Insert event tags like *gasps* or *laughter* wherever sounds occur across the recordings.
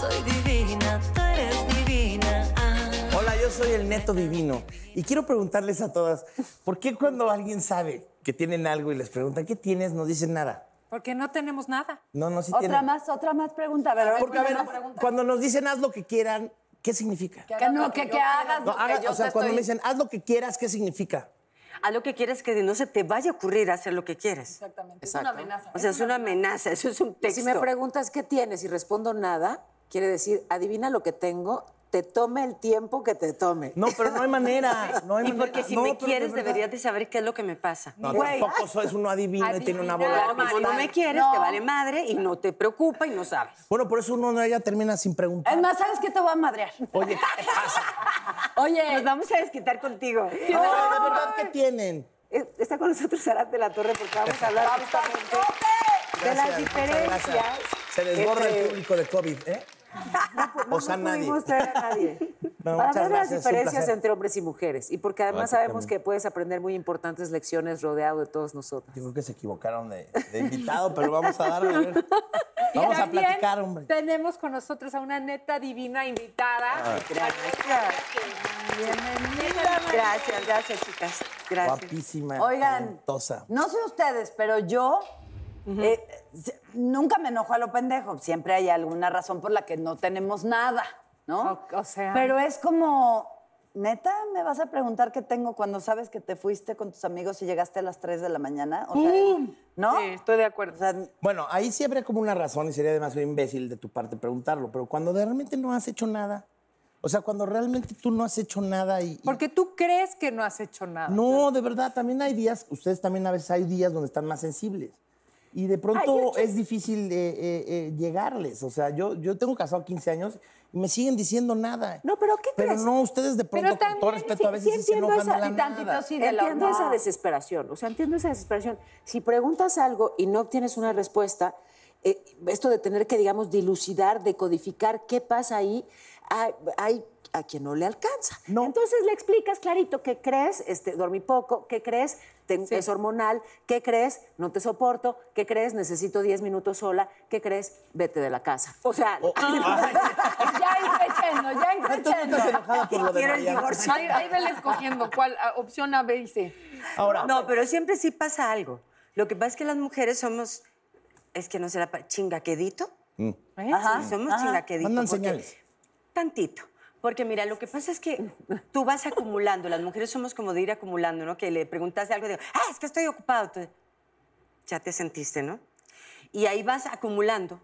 soy divina, tú eres divina. Ah. Hola, yo soy el Neto Divino y quiero preguntarles a todas, ¿por qué cuando alguien sabe que tienen algo y les preguntan qué tienes, no dicen nada? Porque no tenemos nada. No, no, sí Otra tienen. más, otra más pregunta. Ver, Porque, a ver, cuando nos dicen haz lo que quieran, ¿qué significa? que no, que, que hagas No, lo que yo o sea, te cuando me dicen haz lo que quieras, ¿qué significa? A lo que quieres que no se te vaya a ocurrir hacer lo que quieres. Exactamente. Es una amenaza. O sea, es una amenaza, eso es un texto. Si me preguntas qué tienes y respondo nada, quiere decir, adivina lo que tengo, te tome el tiempo que te tome. No, pero no hay manera. *laughs* No hay y manera. porque si No, me de quieres, deberías de saber qué es lo que me pasa. No, Güey. tampoco soy uno adivino y tiene una bola. Claro, como no me quieres, No. te vale madre y no te preocupa y no sabes. Bueno, por eso uno ya termina sin preguntar. Es más, ¿sabes qué te voy a madrear? Oye, ¿qué pasa? *laughs* Oye, Nos vamos a desquitar contigo. No, de verdad, ¿qué tienen? Está con nosotros Arad de la Torre porque vamos a hablar justamente de las diferencias. Se desborda entre- el público de COVID, ¿eh? No, o sea, no nadie. pudimos traer a nadie. *laughs* No, Para ver las gracias, diferencias entre hombres y mujeres. Y porque además Gracias, sabemos que puedes aprender muy importantes lecciones rodeado de todos nosotros. Yo creo que se equivocaron de, de invitado, pero vamos a dar a ver. Y *laughs* Vamos a platicar, hombre. Tenemos con nosotros a una neta divina invitada. Bienvenida. Gracias, gracias, chicas. Gracias. Guapísima. Oigan, talentosa. no sé ustedes, pero yo eh, nunca me enojo a lo pendejo. Siempre hay alguna razón por la que no tenemos nada, ¿no? O- o sea. Pero es como, neta, me vas a preguntar qué tengo cuando sabes que te fuiste con tus amigos y llegaste a las 3 de la mañana. O sea, ¿no? Sí, estoy de acuerdo. O sea, Bueno, ahí sí habría como una razón y sería demasiado imbécil de tu parte preguntarlo, pero cuando de realmente no has hecho nada, o sea, cuando realmente tú no has hecho nada y... y- Porque tú crees que no has hecho nada. No, de verdad, también hay días, ustedes también a veces hay días donde están más sensibles. Y de pronto es difícil eh, eh, eh, llegarles. O sea, yo, yo tengo casado 15 años y me siguen diciendo nada. No, pero ¿qué Pero crees? no, ustedes de pronto, con todo también respeto, a veces sí sí, se de esa- la tantito nada. sí de la Entiendo esa no. desesperación, o sea, entiendo esa desesperación. Si preguntas algo y no obtienes una respuesta, eh, esto de tener que, digamos, dilucidar, decodificar qué pasa ahí, hay, hay a quien no le alcanza. No. Entonces le explicas clarito qué crees, este, dormí poco, qué crees, Te- es hormonal, qué crees, no te soporto, qué crees, necesito 10 minutos sola, qué crees, vete de la casa. O sea, *laughs* ya increchendo, ya ¿Tú no increchendo. estás enojada por lo de Quiero el Mariana? divorcio. Ahí, ahí vele escogiendo cuál ah, opción A, B y C. Ahora, No, pero siempre sí pasa algo. Lo que pasa es que las mujeres somos, es que no se la pa- chingaquedito. Ajá, Sí, somos ajá. chingaquedito. Mandan porque- señales. Tantito. Porque mira, lo que pasa es que tú vas acumulando, las mujeres somos como de ir acumulando, ¿no? Que le preguntas algo de, ah, es que estoy ocupado. Ya te sentiste, ¿no? Y ahí vas acumulando.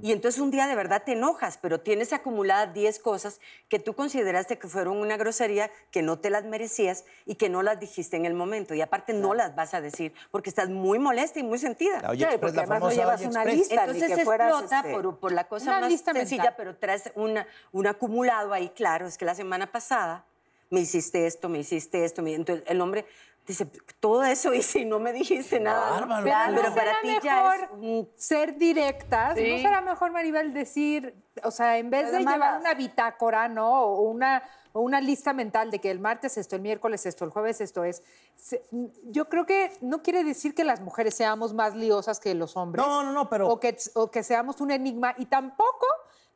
Y entonces un día de verdad te enojas, pero tienes acumuladas 10 cosas que tú consideraste que fueron una grosería, que no te las merecías y que no las dijiste en el momento. Y aparte no las vas a decir porque estás muy molesta y muy sentida. la Oye Claro, porque la además no llevas una lista. ni Entonces que fueras, explota este, por, por la cosa una más lista sencilla, mental. pero traes una, un acumulado ahí, claro, es que la semana pasada me hiciste esto, me hiciste esto, me- entonces el hombre dice, todo eso hice *laughs* y no me dijiste nada. ¿no? Bárbaro. Pero, Pero, ¿no para será ti ya es un- ser directas. Sí. ¿No será mejor, Maribel, decir, o sea, en vez De de, llevar una bitácora, ¿no? O una, o una lista mental de que el martes esto, el miércoles esto, el jueves esto es. se- yo creo que no quiere decir que las mujeres seamos más liosas que los hombres. No, no, no, pero- O que, o que seamos un enigma. Y tampoco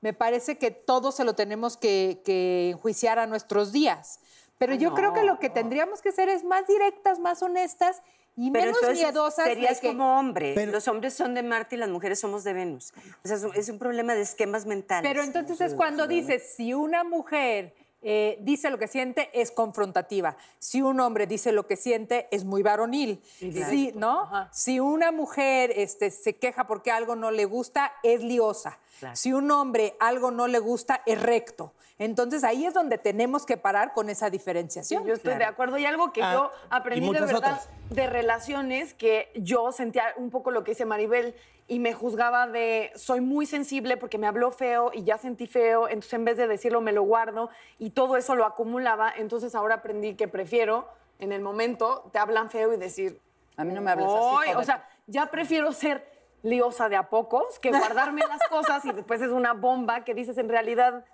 me parece que todo se lo tenemos que, que enjuiciar a nuestros días. Pero yo creo que lo que tendríamos que ser es más directas, más honestas y Pero menos entonces miedosas. serías que- como hombre. Pero- Los hombres son de Marte y las mujeres somos de Venus. O sea, es un, es un problema de esquemas mentales. Pero entonces es cuando dices, si una mujer eh, dice lo que siente, es confrontativa. Si un hombre dice lo que siente, es muy varonil. Si, ¿no? Si una mujer este, se queja porque algo no le gusta, es liosa. Si un hombre algo no le gusta, es recto. Entonces ahí es donde tenemos que parar con esa Sí, diferenciación. yo estoy de acuerdo. Y algo que Ah, yo aprendí de verdad otras. de relaciones, que yo sentía un poco lo que dice Maribel y me juzgaba de soy muy sensible porque me habló feo y ya sentí feo, entonces en vez de decirlo me lo guardo y todo eso lo acumulaba. Entonces ahora aprendí que prefiero en el momento te hablan feo y decir, A mí no me hables así. O sea, ya prefiero ser liosa de a pocos que guardarme las cosas y después es una bomba que dices en realidad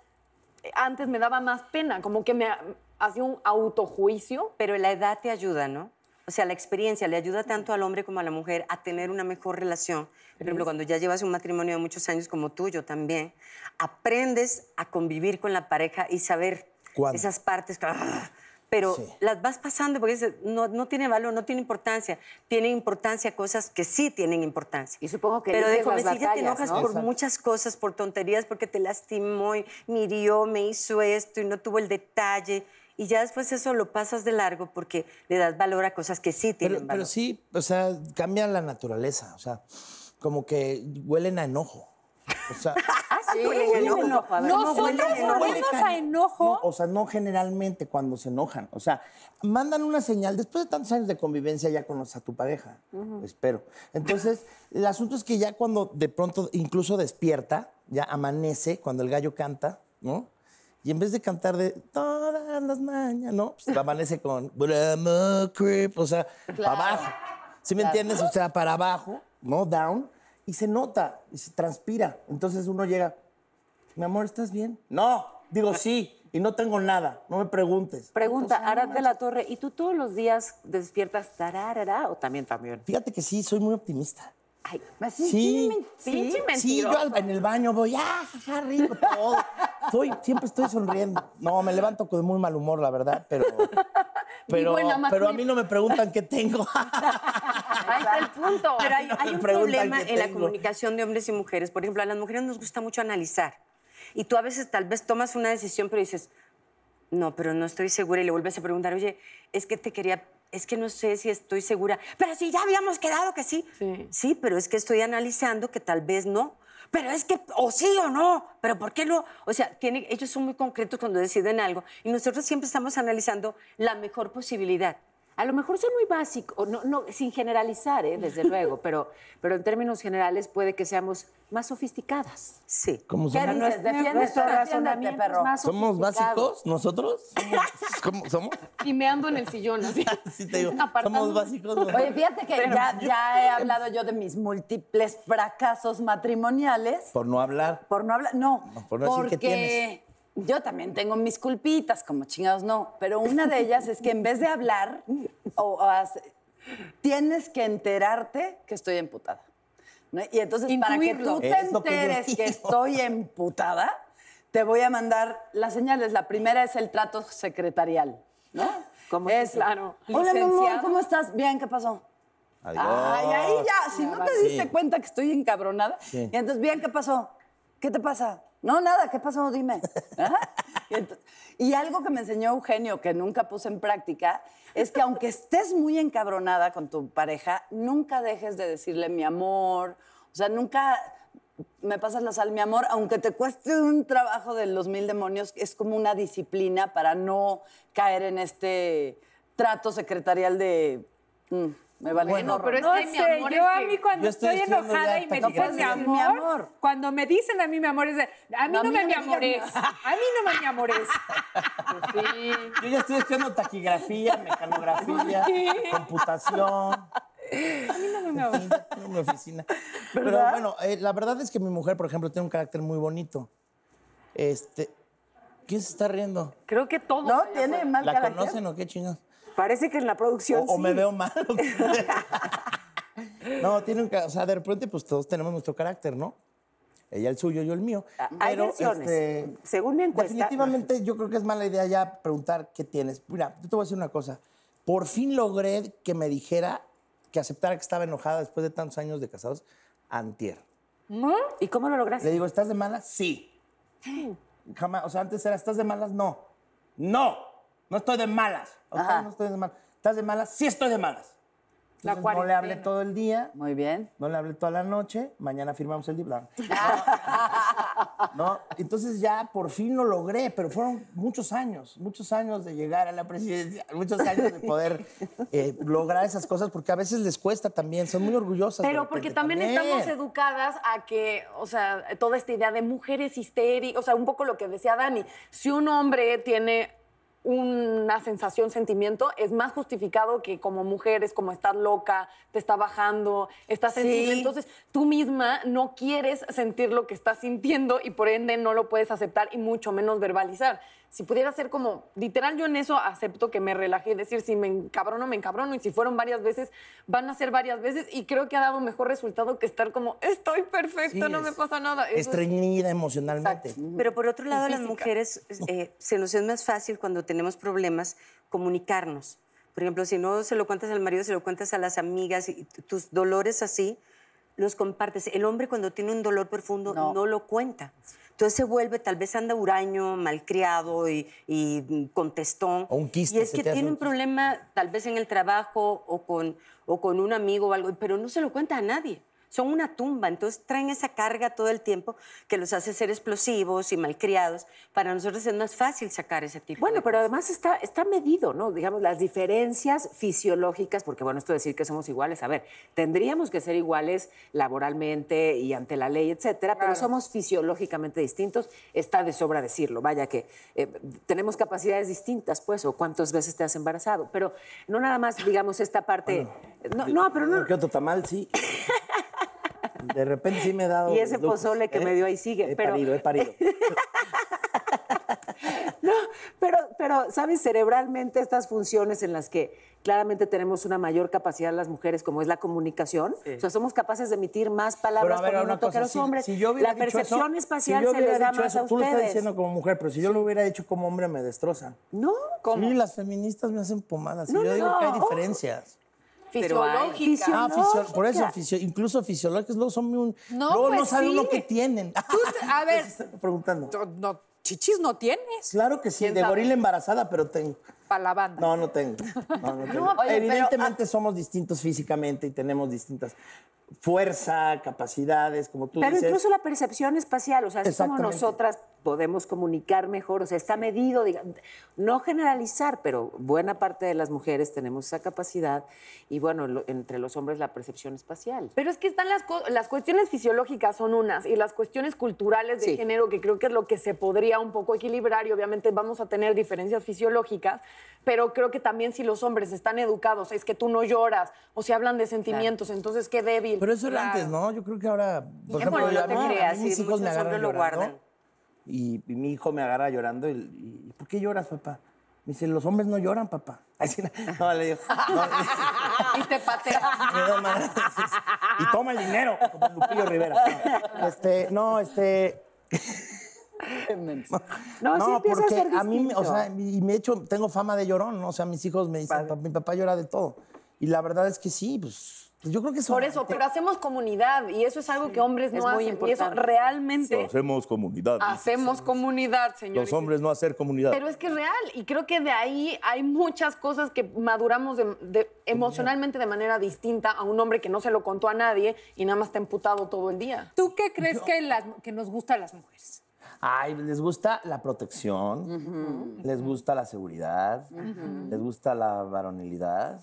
antes me daba más pena, como que me hacía un autojuicio. Pero la edad te ayuda, ¿no? O sea, la experiencia le ayuda tanto al hombre como a la mujer a tener una mejor relación. Por ejemplo, cuando ya llevas un matrimonio de muchos años como tuyo también, aprendes a convivir con la pareja y saber ¿Cuándo? esas partes. que, ah, pero Sí. las vas pasando porque dices, no, no tiene valor, no tiene importancia. Tiene importancia cosas que sí tienen importancia. Y supongo que Pero de jovencilla te enojas ¿no? por Exacto. muchas cosas, por tonterías, porque te lastimó y me hirió, me hizo esto y no tuvo el detalle. Y ya después eso lo pasas de largo porque le das valor a cosas que sí tienen Pero, valor. pero sí, o sea, cambia la naturaleza. O sea, como que huelen a enojo. O sea, *laughs* Sí, Huelen a sí, enojo. enojo. A ver, Nosotros a enojo. volvemos a enojo. no, o sea, no generalmente cuando se enojan. O sea, mandan una señal. Después de tantos años de convivencia ya conoces a tu pareja. Espero. Entonces, el asunto es que ya cuando de pronto incluso despierta, ya amanece, cuando el gallo canta, ¿no? Y en vez de cantar de todas las mañanas, ¿no? Pues amanece con Brahma Creep, o sea, para abajo. ¿Sí me entiendes? O sea, para abajo, ¿no? Down. Y se nota, y se transpira. Entonces uno llega, mi amor, ¿estás bien? No, digo sí, y no tengo nada, no me preguntes. Pregunta, Entonces, no Arad de la Torre, ¿y tú todos los días despiertas tararara o también también? Fíjate que sí, soy muy optimista. Ay, Sí. men- Pinche Sí, yo en el baño voy, ah, rico, todo. Soy, siempre estoy sonriendo. No, me levanto con muy mal humor, la verdad, pero... *laughs* Pero, buena, pero a mí no me preguntan qué tengo. *laughs* Ahí está el punto. *laughs* Pero hay, No me hay un problema en la comunicación de hombres y mujeres. Por ejemplo, a las mujeres nos gusta mucho analizar. Y tú a veces tal vez tomas una decisión, pero dices, no, pero no estoy segura. Y le vuelves a preguntar, oye, es que te quería, es que no sé si estoy segura. Pero si ya habíamos quedado que sí. Sí. pero es que estoy analizando que tal vez no. Pero es que, o sí o no, pero ¿por qué no? O sea, tiene, ellos son muy concretos cuando deciden algo y nosotros siempre estamos analizando la mejor posibilidad. A lo mejor son muy básicos, no, no, sin generalizar, ¿eh? desde *laughs* luego, pero, pero en términos generales puede que seamos más sofisticadas. Sí. ¿Cómo ¿Qué somos? Nuestro razonamiento perro. más ¿Somos básicos nosotros? *laughs* ¿Cómo somos? Y me ando en el sillón así. *laughs* Sí te digo, Apartando. somos básicos. ¿no? Oye, fíjate que ya, ya he hablado yo de mis múltiples fracasos matrimoniales. Por no hablar. Por no hablar, no, No, por no decir porque que tienes. Yo también tengo mis culpitas, como chingados no, pero una de ellas es que en vez de hablar, o, o hace- tienes que enterarte que estoy emputada. ¿no? Y entonces, para que tú te Es que enteres que, estoy emputada, te voy a mandar las señales. La primera es el trato secretarial, ¿no? ¿Cómo es, Claro. Hola, mi amor. ¿cómo estás? Bien, ¿qué pasó? Adiós. Ay, ahí ya, si no te diste Sí. cuenta que estoy encabronada. Sí. Y entonces, bien, ¿qué pasó? ¿Qué te pasa? No, nada, ¿qué pasó? Dime. Y, y algo que me enseñó Eugenio, que nunca puse en práctica, es que aunque estés muy encabronada con tu pareja, nunca dejes de decirle mi amor. O sea, nunca me pasas la sal, mi amor, aunque te cueste un trabajo de los mil demonios, es como una disciplina para no caer en este trato secretarial de... mm, me vale Bueno, pero es No que mi sé, amor yo es a mí cuando Yo estoy enojada y me dicen mi Mi amor, amor. cuando me dicen a mí mi amor es de, a mí No, a no, mí me mi a mí no me mi amores. Yo ya estoy estudiando taquigrafía, mecanografía, computación. A mí no me En mi oficina. Pero bueno, eh, la verdad es que mi mujer, por ejemplo, tiene un carácter muy bonito. Este, ¿quién se está riendo? Creo que todo. ¿No? ¿Tiene mal ¿La carácter? conocen o qué chingados? Parece que en la producción O, o me veo mal. *laughs* no, tiene un o sea, de repente pues todos tenemos nuestro carácter, ¿no? Ella el suyo, yo el mío. Ah, Hay Pero, versiones. este, Según mi encuesta. Definitivamente yo creo que es mala idea ya preguntar qué tienes. Mira, yo te voy a decir una cosa. Por fin logré que me dijera, que aceptara que estaba enojada después de tantos años de casados, antier. ¿Y cómo lo Le lograste? digo, ¿estás de malas? Sí. *gasps* Jamás, o sea, antes era, ¿estás de malas? No. No, no estoy de malas. Ajá. no estoy de malas. ¿Estás de malas? Sí estoy de malas. La no le hablé todo el día, Muy bien. no le hablé toda la noche, mañana firmamos el libro. *laughs* No, entonces ya por fin lo logré, pero fueron muchos años, muchos años de llegar a la presidencia, muchos años de poder *laughs* eh, lograr esas cosas, porque a veces les cuesta también, son muy orgullosas. Pero porque repente también, estamos educadas a que, o sea, toda esta idea de mujeres histéricas, o sea, un poco lo que decía Dani, si un hombre tiene una sensación, sentimiento, es más justificado que como mujer es como estar loca, te está bajando, estás sensible. Sí. Entonces, tú misma no quieres sentir lo que estás sintiendo y por ende no lo puedes aceptar y mucho menos verbalizar. Si pudiera ser como, literal, yo en eso acepto que me relajé, decir, si me encabrono, me encabrono, y si fueron varias veces, van a ser varias veces, y creo que ha dado mejor resultado que estar como, estoy perfecto, Sí, no me pasa nada. Eso es- Estreñida emocionalmente. Pero por otro lado, a las mujeres eh, se nos es más fácil cuando tenemos problemas comunicarnos. Por ejemplo, si no se lo cuentas al marido, se lo cuentas a las amigas y tus dolores así, los compartes. El hombre cuando tiene un dolor profundo no, No. lo cuenta. Entonces se vuelve, tal vez anda huraño, malcriado y, y, mm, contestón. O un quiste, Y es que tiene un un problema tal vez en el trabajo o con, o con un amigo o algo, pero no se lo cuenta a nadie. Son una tumba, entonces traen esa carga todo el tiempo que los hace ser explosivos y malcriados. Para nosotros es más fácil sacar ese tipo Bueno, de pero cosas. además está, está medido, ¿no? Digamos, las diferencias fisiológicas, porque bueno, esto de decir que somos iguales, a ver, tendríamos que ser iguales laboralmente y ante la ley, etcétera, pero somos fisiológicamente distintos, está de sobra decirlo, vaya que eh, tenemos capacidades distintas, pues, o cuántas veces te has embarazado, pero no nada más, digamos, esta parte... no, no, pero no... Que otro tamal, sí. *laughs* De repente sí me he dado. Y ese pozole que me dio ahí sigue, He pero- parido, he parido. *laughs* No, pero, pero, ¿sabes? Cerebralmente estas funciones en las que claramente tenemos una mayor capacidad las mujeres, como es la comunicación, o sea, somos capaces de emitir más palabras ver, por minuto que los si- hombres. si yo la eso- percepción si espacial yo se les da más eso, a Tú lo estás ustedes. diciendo como mujer, pero si yo lo hubiera dicho como hombre me destrozan. No, Sí, las feministas me hacen pomadas. y No, yo no, digo que hay no. Diferencias. Pero hay Fisiológica. Ah, por eso, fisio- incluso fisiológicas, luego son un. No, luego no pues sabe uno sí. qué tienen. Tú a *laughs* ver. Preguntando. No, chichis no tienes Claro que sí, ¿Quién de sabe? gorila embarazada, pero tengo. para la banda. No, no tengo. No, no *laughs* tengo. oye, pero, Evidentemente somos distintos físicamente y tenemos distintas fuerza, capacidades, como tú Pero dices. incluso la percepción espacial, o sea, así como nosotras podemos comunicar mejor, o sea, está medido, diga- no generalizar, pero buena parte de las mujeres tenemos esa capacidad y bueno, lo- entre los hombres la percepción espacial. Pero es que están las, las cuestiones fisiológicas son unas y las cuestiones culturales de Sí. género que creo que es lo que se podría un poco equilibrar y obviamente vamos a tener diferencias fisiológicas, pero creo que también si los hombres están educados, es que tú no lloras o si hablan de sentimientos, entonces qué débil. Pero eso era antes, ¿no? Yo creo que ahora, por Eh, ejemplo, bueno, no te creas, mis sí, hijos me agarran lo guardan. y, y mi hijo me agarra llorando y, y, ¿por qué lloras, papá? Me dice, los hombres no lloran, papá. *laughs* Así, no, le digo, no, *laughs* Y te patea. *laughs* me da mal- y toma el dinero, como Lupillo Rivera. No, este, no, este... No, sí empieza a porque ser a mí, me- o sea, y me he hecho, tengo fama de llorón, ¿no? O sea, mis hijos me dicen, "Pa- mi papá llora de todo. Y la verdad es que sí, pues yo creo que eso... Por eso, pero hacemos comunidad y eso es algo que hombres Es no muy hacen. Y eso importante. realmente Hacemos comunidad. hacemos comunidad, señores. Los hombres no hacer comunidad. Pero es que es real y creo que de ahí hay muchas cosas que maduramos de- de- emocionalmente de manera distinta a un hombre que no se lo contó a nadie y nada más está emputado todo el día. ¿Tú qué crees que, las- que nos gusta a las mujeres? Ay, les gusta la protección, les gusta la seguridad, les gusta la varonilidad.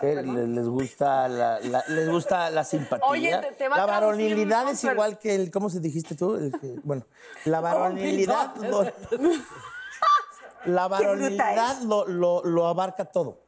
Sí, les, les gusta la, la- les gusta la simpatía. Oye, te- te va a la varonilidad es Pero- igual que el, ¿cómo se dijiste tú? El que- bueno, la varonilidad, lo, la varonilidad lo, lo- lo abarca todo.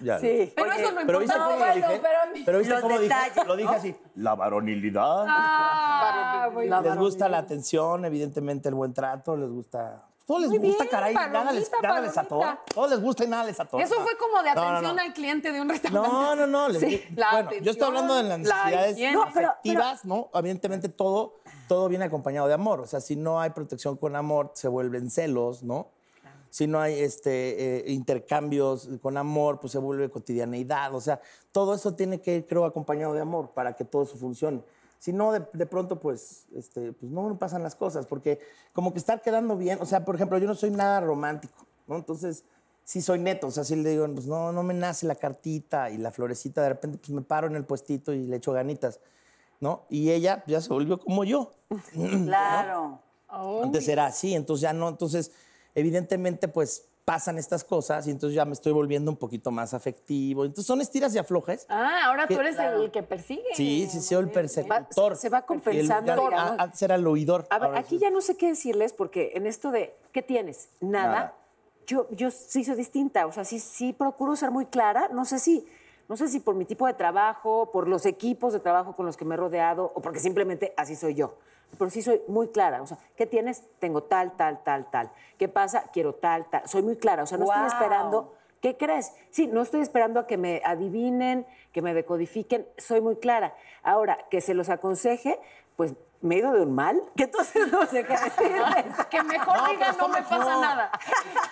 Ya. Sí. Pero eso no Pero viste importa. lo dije. Pero viste cómo dije. Lo dije así. La varonilidad. Ah, muy les gusta la atención, evidentemente el buen trato, les gusta. Todo les Muy gusta, bien, caray, nada les, nada les atora. Todo les gusta y nada les atora. Eso fue como de No, no, atención no. al cliente de un restaurante. No, no, no. les- la bueno, yo estoy hablando de las la necesidades higiene. No, pero- afectivas, ¿no? Evidentemente todo, todo viene acompañado de amor. O sea, si no hay protección con amor, se vuelven celos, ¿no? Si no hay este, eh, intercambios con amor, pues se vuelve cotidianeidad. O sea, todo eso tiene que ir, creo, acompañado de amor para que todo eso funcione. Si no, de, de pronto, pues, este, pues no, no pasan las cosas, porque como que estar quedando bien, o sea, por ejemplo, yo no soy nada romántico, ¿no? Entonces, sí soy neto, o sea, si le digo, pues no, no me nace la cartita y la florecita, de repente, pues me paro en el puestito y le echo ganitas, ¿no? Y ella ya se volvió como yo. Claro. Antes era así, entonces ya no, entonces evidentemente pues pasan estas cosas y entonces ya me estoy volviendo un poquito más afectivo. Entonces son estiras y aflojes. Ah, ahora tú eres el que persigue. Sí, sí, soy el persecutor. se va el- compensando, ya- digamos. Antes era el oidor. A ver, aquí sí. ya no sé qué decirles porque en esto de ¿qué tienes? Nada. Nada. Yo, yo sí soy distinta, o sea, sí, sí procuro ser muy clara. No sé si, no sé si por mi tipo de trabajo, por los equipos de trabajo con los que me he rodeado o porque simplemente así soy yo. Pero sí soy muy clara. O sea, ¿qué tienes? Tengo tal, tal, tal, tal. ¿Qué pasa? Quiero tal, tal. Soy muy clara. O sea, no estoy esperando. ¿Qué crees? Sí, no estoy esperando a que me adivinen, que me decodifiquen. Soy muy clara. Ahora, que se los aconseje, pues me he ido de un mal, que entonces no sé qué decirles. *laughs* Que mejor No, diga no me pasa nada.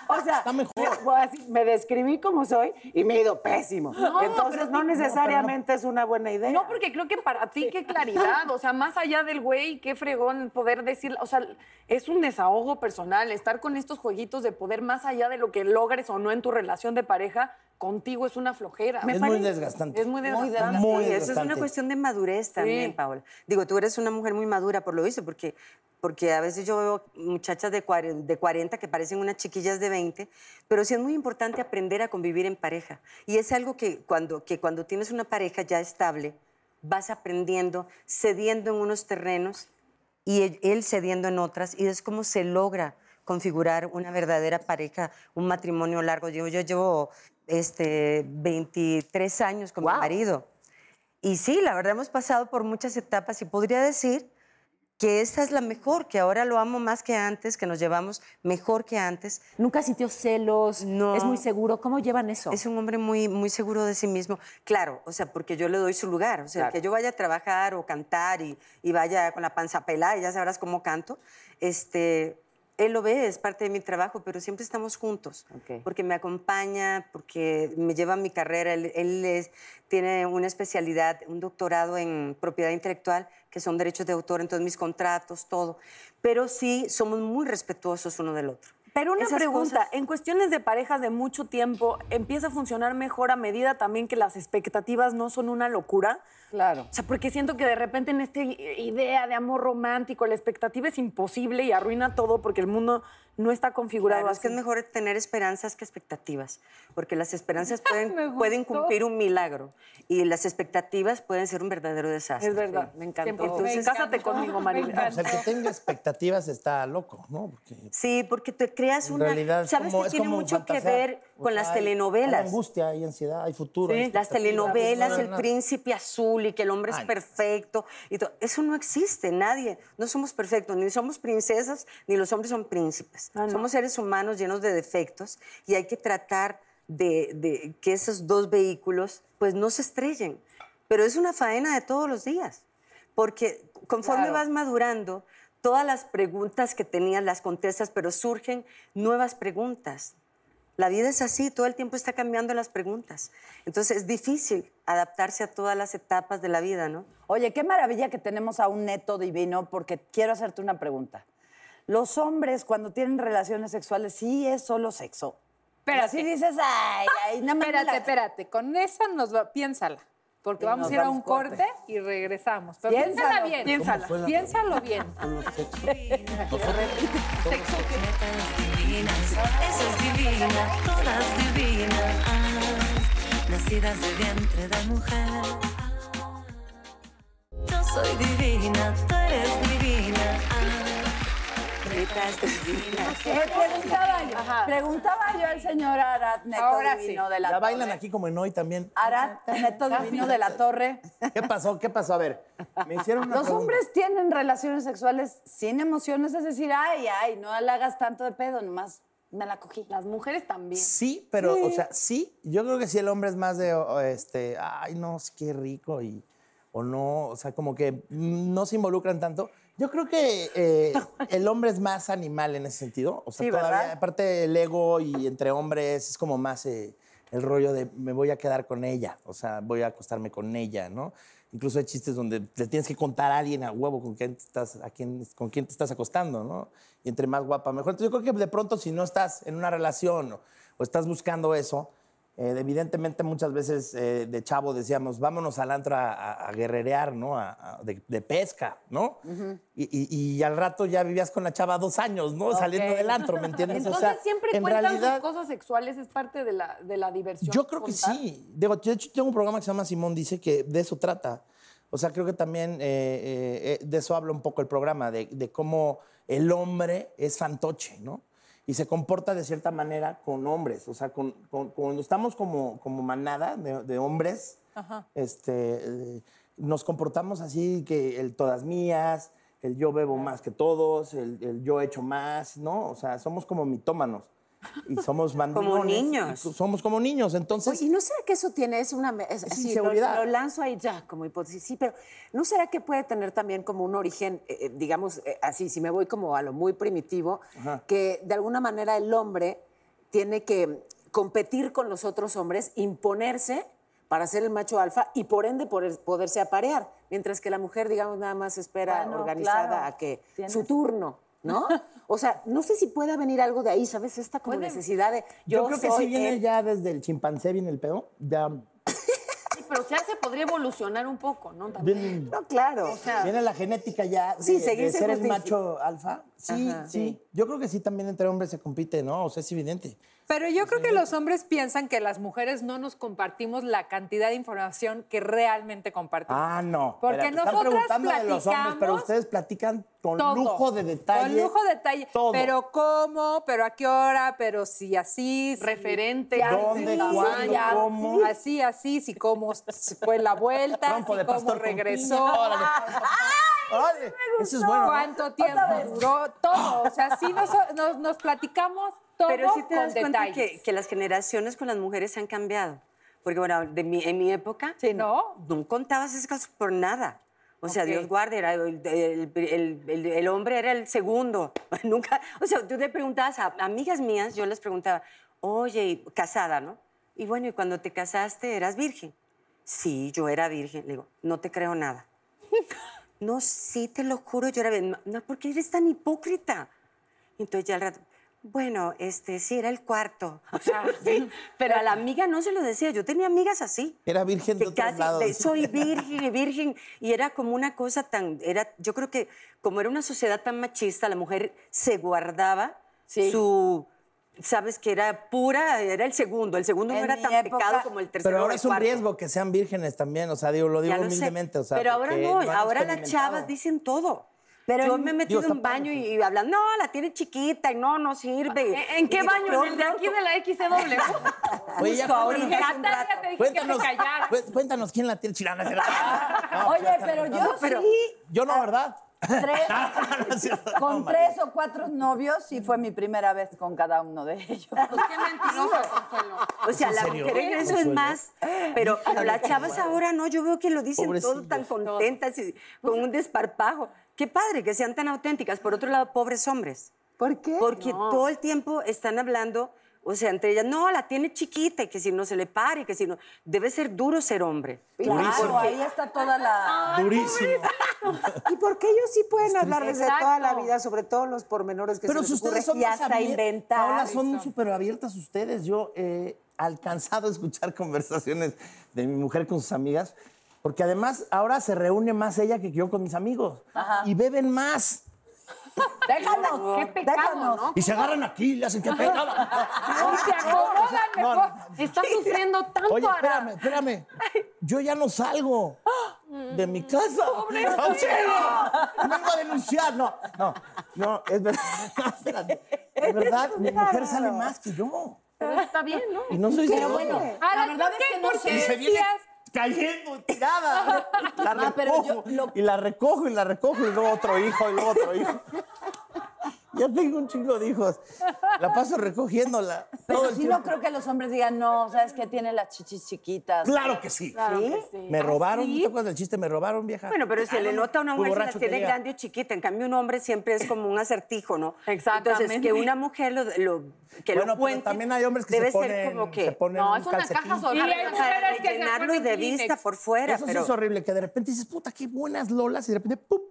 O sea, Está mejor. yo, así, me describí como soy y me he ido pésimo. No, Entonces, no necesariamente es una buena idea. No, porque creo que para ti qué claridad, o sea, más allá del güey, qué fregón poder decir, o sea, es un desahogo personal, estar con estos jueguitos de poder más allá de lo que logres o no en tu relación de pareja, contigo es una flojera. Es muy desgastante. Es muy desgastante. desgastante. Muy Sí, eso es una cuestión de madurez también, Sí. Paola. Digo, tú eres una mujer muy madura por lo visto, porque, porque a veces yo veo muchachas de 40, de 40 que parecen unas chiquillas de 20, pero sí es muy importante aprender a convivir en pareja. Y es algo que cuando, que cuando tienes una pareja ya estable, vas aprendiendo, cediendo en unos terrenos y él, él cediendo en otras, y es como se logra configurar una verdadera pareja, un matrimonio largo. Yo, yo llevo este, 23 años con mi marido. Y sí, la verdad hemos pasado por muchas etapas y podría decir que esta es la mejor, que ahora lo amo más que antes, que nos llevamos mejor que antes. Nunca sintió celos, No. es muy seguro. ¿Cómo llevan eso? Es un hombre muy, muy seguro de sí mismo. Claro, o sea, porque yo le doy su lugar. O sea, Claro. que yo vaya a trabajar o cantar y, y vaya con la panza pelada y ya sabrás cómo canto. Este, él lo ve, es parte de mi trabajo, pero siempre estamos juntos. Ok. Porque me acompaña, porque me lleva a mi carrera. Él, él es- tiene una especialidad, un doctorado en propiedad intelectual, que son derechos de autor, entonces mis contratos, todo. Pero sí somos muy respetuosos uno del otro. Pero una pregunta, cosas- en cuestiones de parejas de mucho tiempo, ¿empieza a funcionar mejor a medida también que las expectativas no son una locura? Claro. O sea, porque siento que de repente en esta idea de amor romántico, la expectativa es imposible y arruina todo porque el mundo no está configurado Claro, así. es que es mejor tener esperanzas que expectativas, porque las esperanzas *laughs* Me pueden, pueden cumplir un milagro y las expectativas pueden ser un verdadero desastre. Es verdad. me encantó. 100%. Entonces- cásate conmigo, Maribel. Ah, pues el que tenga expectativas está loco, ¿no? Porque Sí, porque te creas en una... realidad es ¿Sabes como- que es tiene como mucho que fantasear. ver O con sea, las hay- Hay telenovelas? angustia, hay ansiedad, hay futuro. hay Las telenovelas, no, no, el no. príncipe azul y que el hombre Ay, es perfecto. Y todo. Eso no existe, nadie. No somos perfectos, ni somos princesas, ni los hombres son príncipes. Ah, no. Somos seres humanos llenos de defectos y hay que tratar de, de que esos dos vehículos pues no se estrellen. Pero es una faena de todos los días, porque conforme Claro. vas madurando, todas las preguntas que tenías las contestas, pero surgen nuevas preguntas. La vida es así, todo el tiempo está cambiando las preguntas. Entonces es difícil adaptarse a todas las etapas de la vida, ¿no? Oye, qué maravilla que tenemos a un neto divino, porque quiero hacerte una pregunta. Los hombres, cuando tienen relaciones sexuales, sí es solo sexo. Pero así dices, ay, ay, más. me Espérate, la- espérate, con esa nos va, piénsala. Porque Y vamos a ir a un corte. corte y regresamos. Pero piénsala bien. Piénsala. la- Piénsalo bien. *laughs* divinas, esa es divina, todas divinas, nacidas de vientre de mujer. Yo soy divina, tú eres divina. *laughs* Preguntaba, yo, preguntaba yo al señor Arat, neto Ahora divino de la Ya torre. bailan aquí como en hoy también. Arat, neto divino de la torre. ¿Qué pasó? ¿Qué pasó? A ver, me hicieron una Los pregunta. hombres tienen relaciones sexuales sin emociones, es decir, ay, ay, no la hagas tanto de pedo, nomás me la cogí. Las mujeres también. Sí, pero, o sea, sí, yo creo que sí el hombre es más de, este, ay, no, sí, qué rico, y, o no, o sea, como que no se involucran tanto. Yo creo que eh, el hombre es más animal en ese sentido, o sea, Sí, todavía, ¿verdad? aparte el ego y entre hombres es como más eh, el rollo de me voy a quedar con ella, o sea, voy a acostarme con ella, ¿no? Incluso hay chistes donde le tienes que contar a alguien a huevo con quién te estás, a quién, con quién te estás acostando, ¿no? Y entre más guapa, mejor. Entonces yo creo que de pronto si no estás en una relación o, o estás buscando eso, eh, evidentemente muchas veces eh, de chavo decíamos, vámonos al antro a, a- a guerrerear, ¿no? A- de, de pesca, ¿no? y, y- y al rato ya vivías con la chava dos años, ¿no? Saliendo del antro, ¿me *laughs* entiendes? O Entonces sea, siempre en cuentan realidad, sus cosas sexuales, es parte de la, de la diversión. yo creo que sí. Digo, de hecho, tengo un programa que se llama Simón Dice que de eso trata. O sea, creo que también eh, de eso habla un poco el programa, de, de cómo el hombre es fantoche, ¿no? Y se comporta de cierta manera con hombres. O sea, con, con- cuando estamos como, como manada de, de hombres, este, eh, nos comportamos así que el todas mías, el yo bebo más que todos, el, el yo echo más, ¿no? O sea, somos como mitómanos. Y somos mandilones. niños. y somos como niños, entonces... Oye, ¿y no será que eso tiene, es una... Es, lo- inseguridad. Lo, lanzo ahí ya como hipótesis, sí, pero ¿no será que puede tener también como un origen, eh, eh, digamos, eh, así, si me voy como a lo muy primitivo, que de alguna manera el hombre tiene que competir con los otros hombres, imponerse para ser el macho alfa y por ende poder- poderse aparear, mientras que la mujer, digamos, nada más espera Bueno, organizada claro. a que Tienes- su turno, ¿no? O sea, no sé si pueda venir algo de ahí, ¿sabes? Esta como necesidad de Yo, yo, creo que soy sí viene ya desde el chimpancé, viene el pedo. Ya Sí, pero ya se podría evolucionar un poco, ¿no? También. viene, No, claro. viene la genética ya de, Sí, de ser el justifi- macho alfa. Sí, Ajá. sí. Yo creo que sí también entre hombres se compite, ¿no? O sea, es evidente. Pero yo creo que los hombres piensan que las mujeres no nos compartimos la cantidad de información que realmente compartimos. Ah, no. Porque están nosotras preguntando de los hombres, pero platicamos ustedes platican con Todo. lujo de detalle. Con lujo de detalle. Todo. Pero cómo, pero a qué hora, pero si así. si- Referente. ¿Dónde, sí, cuándo, ya, cómo? Así, así, si cómo fue la vuelta, Trompo si de cómo regresó. órale. Órale, Eso es bueno. ¿no? ¿Cuánto tiempo duró? Todo. O sea, sí nos, nos, nos platicamos todo Pero sí te con das cuenta detalles. que, que las generaciones con las mujeres han cambiado. Porque, bueno, de mi- en mi época, Sí, ¿no? no contabas esas cosas por nada. O sea, Ok. Dios guarde, era el, el- el- el- hombre era el segundo. *laughs* Nunca, o sea, tú le preguntabas a amigas mías, yo les preguntaba, oye, casada, ¿no? Y bueno, ¿y cuando te casaste eras virgen? Sí, yo era virgen. Le digo, no te creo nada. *laughs* No, sí, te lo juro, yo era virgen. No, ¿por qué eres tan hipócrita? Entonces ya al rato, bueno, este, sí, era el cuarto. *laughs* O sea, sí, pero a la amiga no se lo decía. Yo tenía amigas así Era virgen de que otros casi lados. de, soy virgen y virgen y era como una cosa tan era yo creo que como era una sociedad tan machista la mujer se guardaba su sabes que era pura era el segundo el segundo no En era mi tan época- pecado como el tercero Pero ahora es un cuarto. riesgo que sean vírgenes también, o sea, digo, lo digo humildemente, o sea, pero ahora no, han ahora las chavas dicen todo Pero yo me he metido en un baño y, pues. y hablan, no, la tiene chiquita y no, no sirve. ¿En, en qué Y digo, baño? ¿En el de aquí de la XW? *laughs* Oye, ya cuéntanos, dije cuéntanos, que te callaras. cué- cuéntanos quién la tiene chilana. *laughs* No, Oye, ya pero yo No, pero sí, Yo no, ¿verdad? tres- *laughs* No es cierto, con tres o cuatro novios sí fue mi primera vez con cada uno de ellos. Pues qué mentirosa, Consuelo. O sea, ¿Es en la serio? mujer en eso es más. Pero, pero las chavas ahora no, yo veo que lo dicen todo tan contentas y con un desparpajo. Qué padre que sean tan auténticas. Por otro lado, pobres hombres. ¿Por qué? Porque todo el tiempo están hablando, o sea, entre ellas, no, la tiene chiquita y que si no se le pare, que si no. Debe ser duro ser hombre. Claro, ahí está toda la... Durísimo. ¿Y por qué ellos sí pueden hablarles de toda la Exacto. vida, sobre todos los pormenores que Pero se si les ocurre? ustedes son y más hasta inventar. Ahora son súper abiertas ustedes. Yo he alcanzado a escuchar *laughs* conversaciones de mi mujer con sus amigas, porque además ahora se reúne más ella que yo con mis amigos. Y beben más. Déjanos, Qué pecado, déjanos. ¿no? Y se agarran aquí y le hacen que pecado. *laughs* Y se acomodan No, mejor. no. Estás sufriendo tanto, Oye, espérame, espérame. Yo ya no salgo de mi casa. ¡Auxilio! Vengo a denunciar. No, no, no, es verdad. *laughs* Espérate. Es verdad, mi mujer sale más que yo. Pero está bien, ¿no? Y no soy Pero bueno, la verdad ¿por es qué? que no ¿Por sé. Cayendo, tirada. *laughs* La No, pero recojo. yo lo- Y la recojo y la recojo y luego otro hijo y luego otro hijo. Ya tengo un chingo de hijos. La paso recogiéndola. Pero sí no creo que los hombres digan, no, ¿sabes qué? Tiene las chichis chiquitas. Claro que sí. Claro que sí. Me robaron, ¿no te acuerdas del chiste? Me robaron, vieja. Bueno, pero se le nota a una mujer si borracho la tiene grande o chiquita. En cambio, un hombre siempre es como un acertijo, ¿no? Exactamente. Entonces, que una mujer lo, lo- que bueno, lo pero cuente también hay hombres que debe se ser ponen, como que se ponen No, un es una calcetín. caja Y sorpresa. hay mujeres que llenarlo y de vista Kleenex. por fuera. Eso sí pero... es horrible, que de repente dices, puta, qué buenas lolas, y de repente, ¡pum!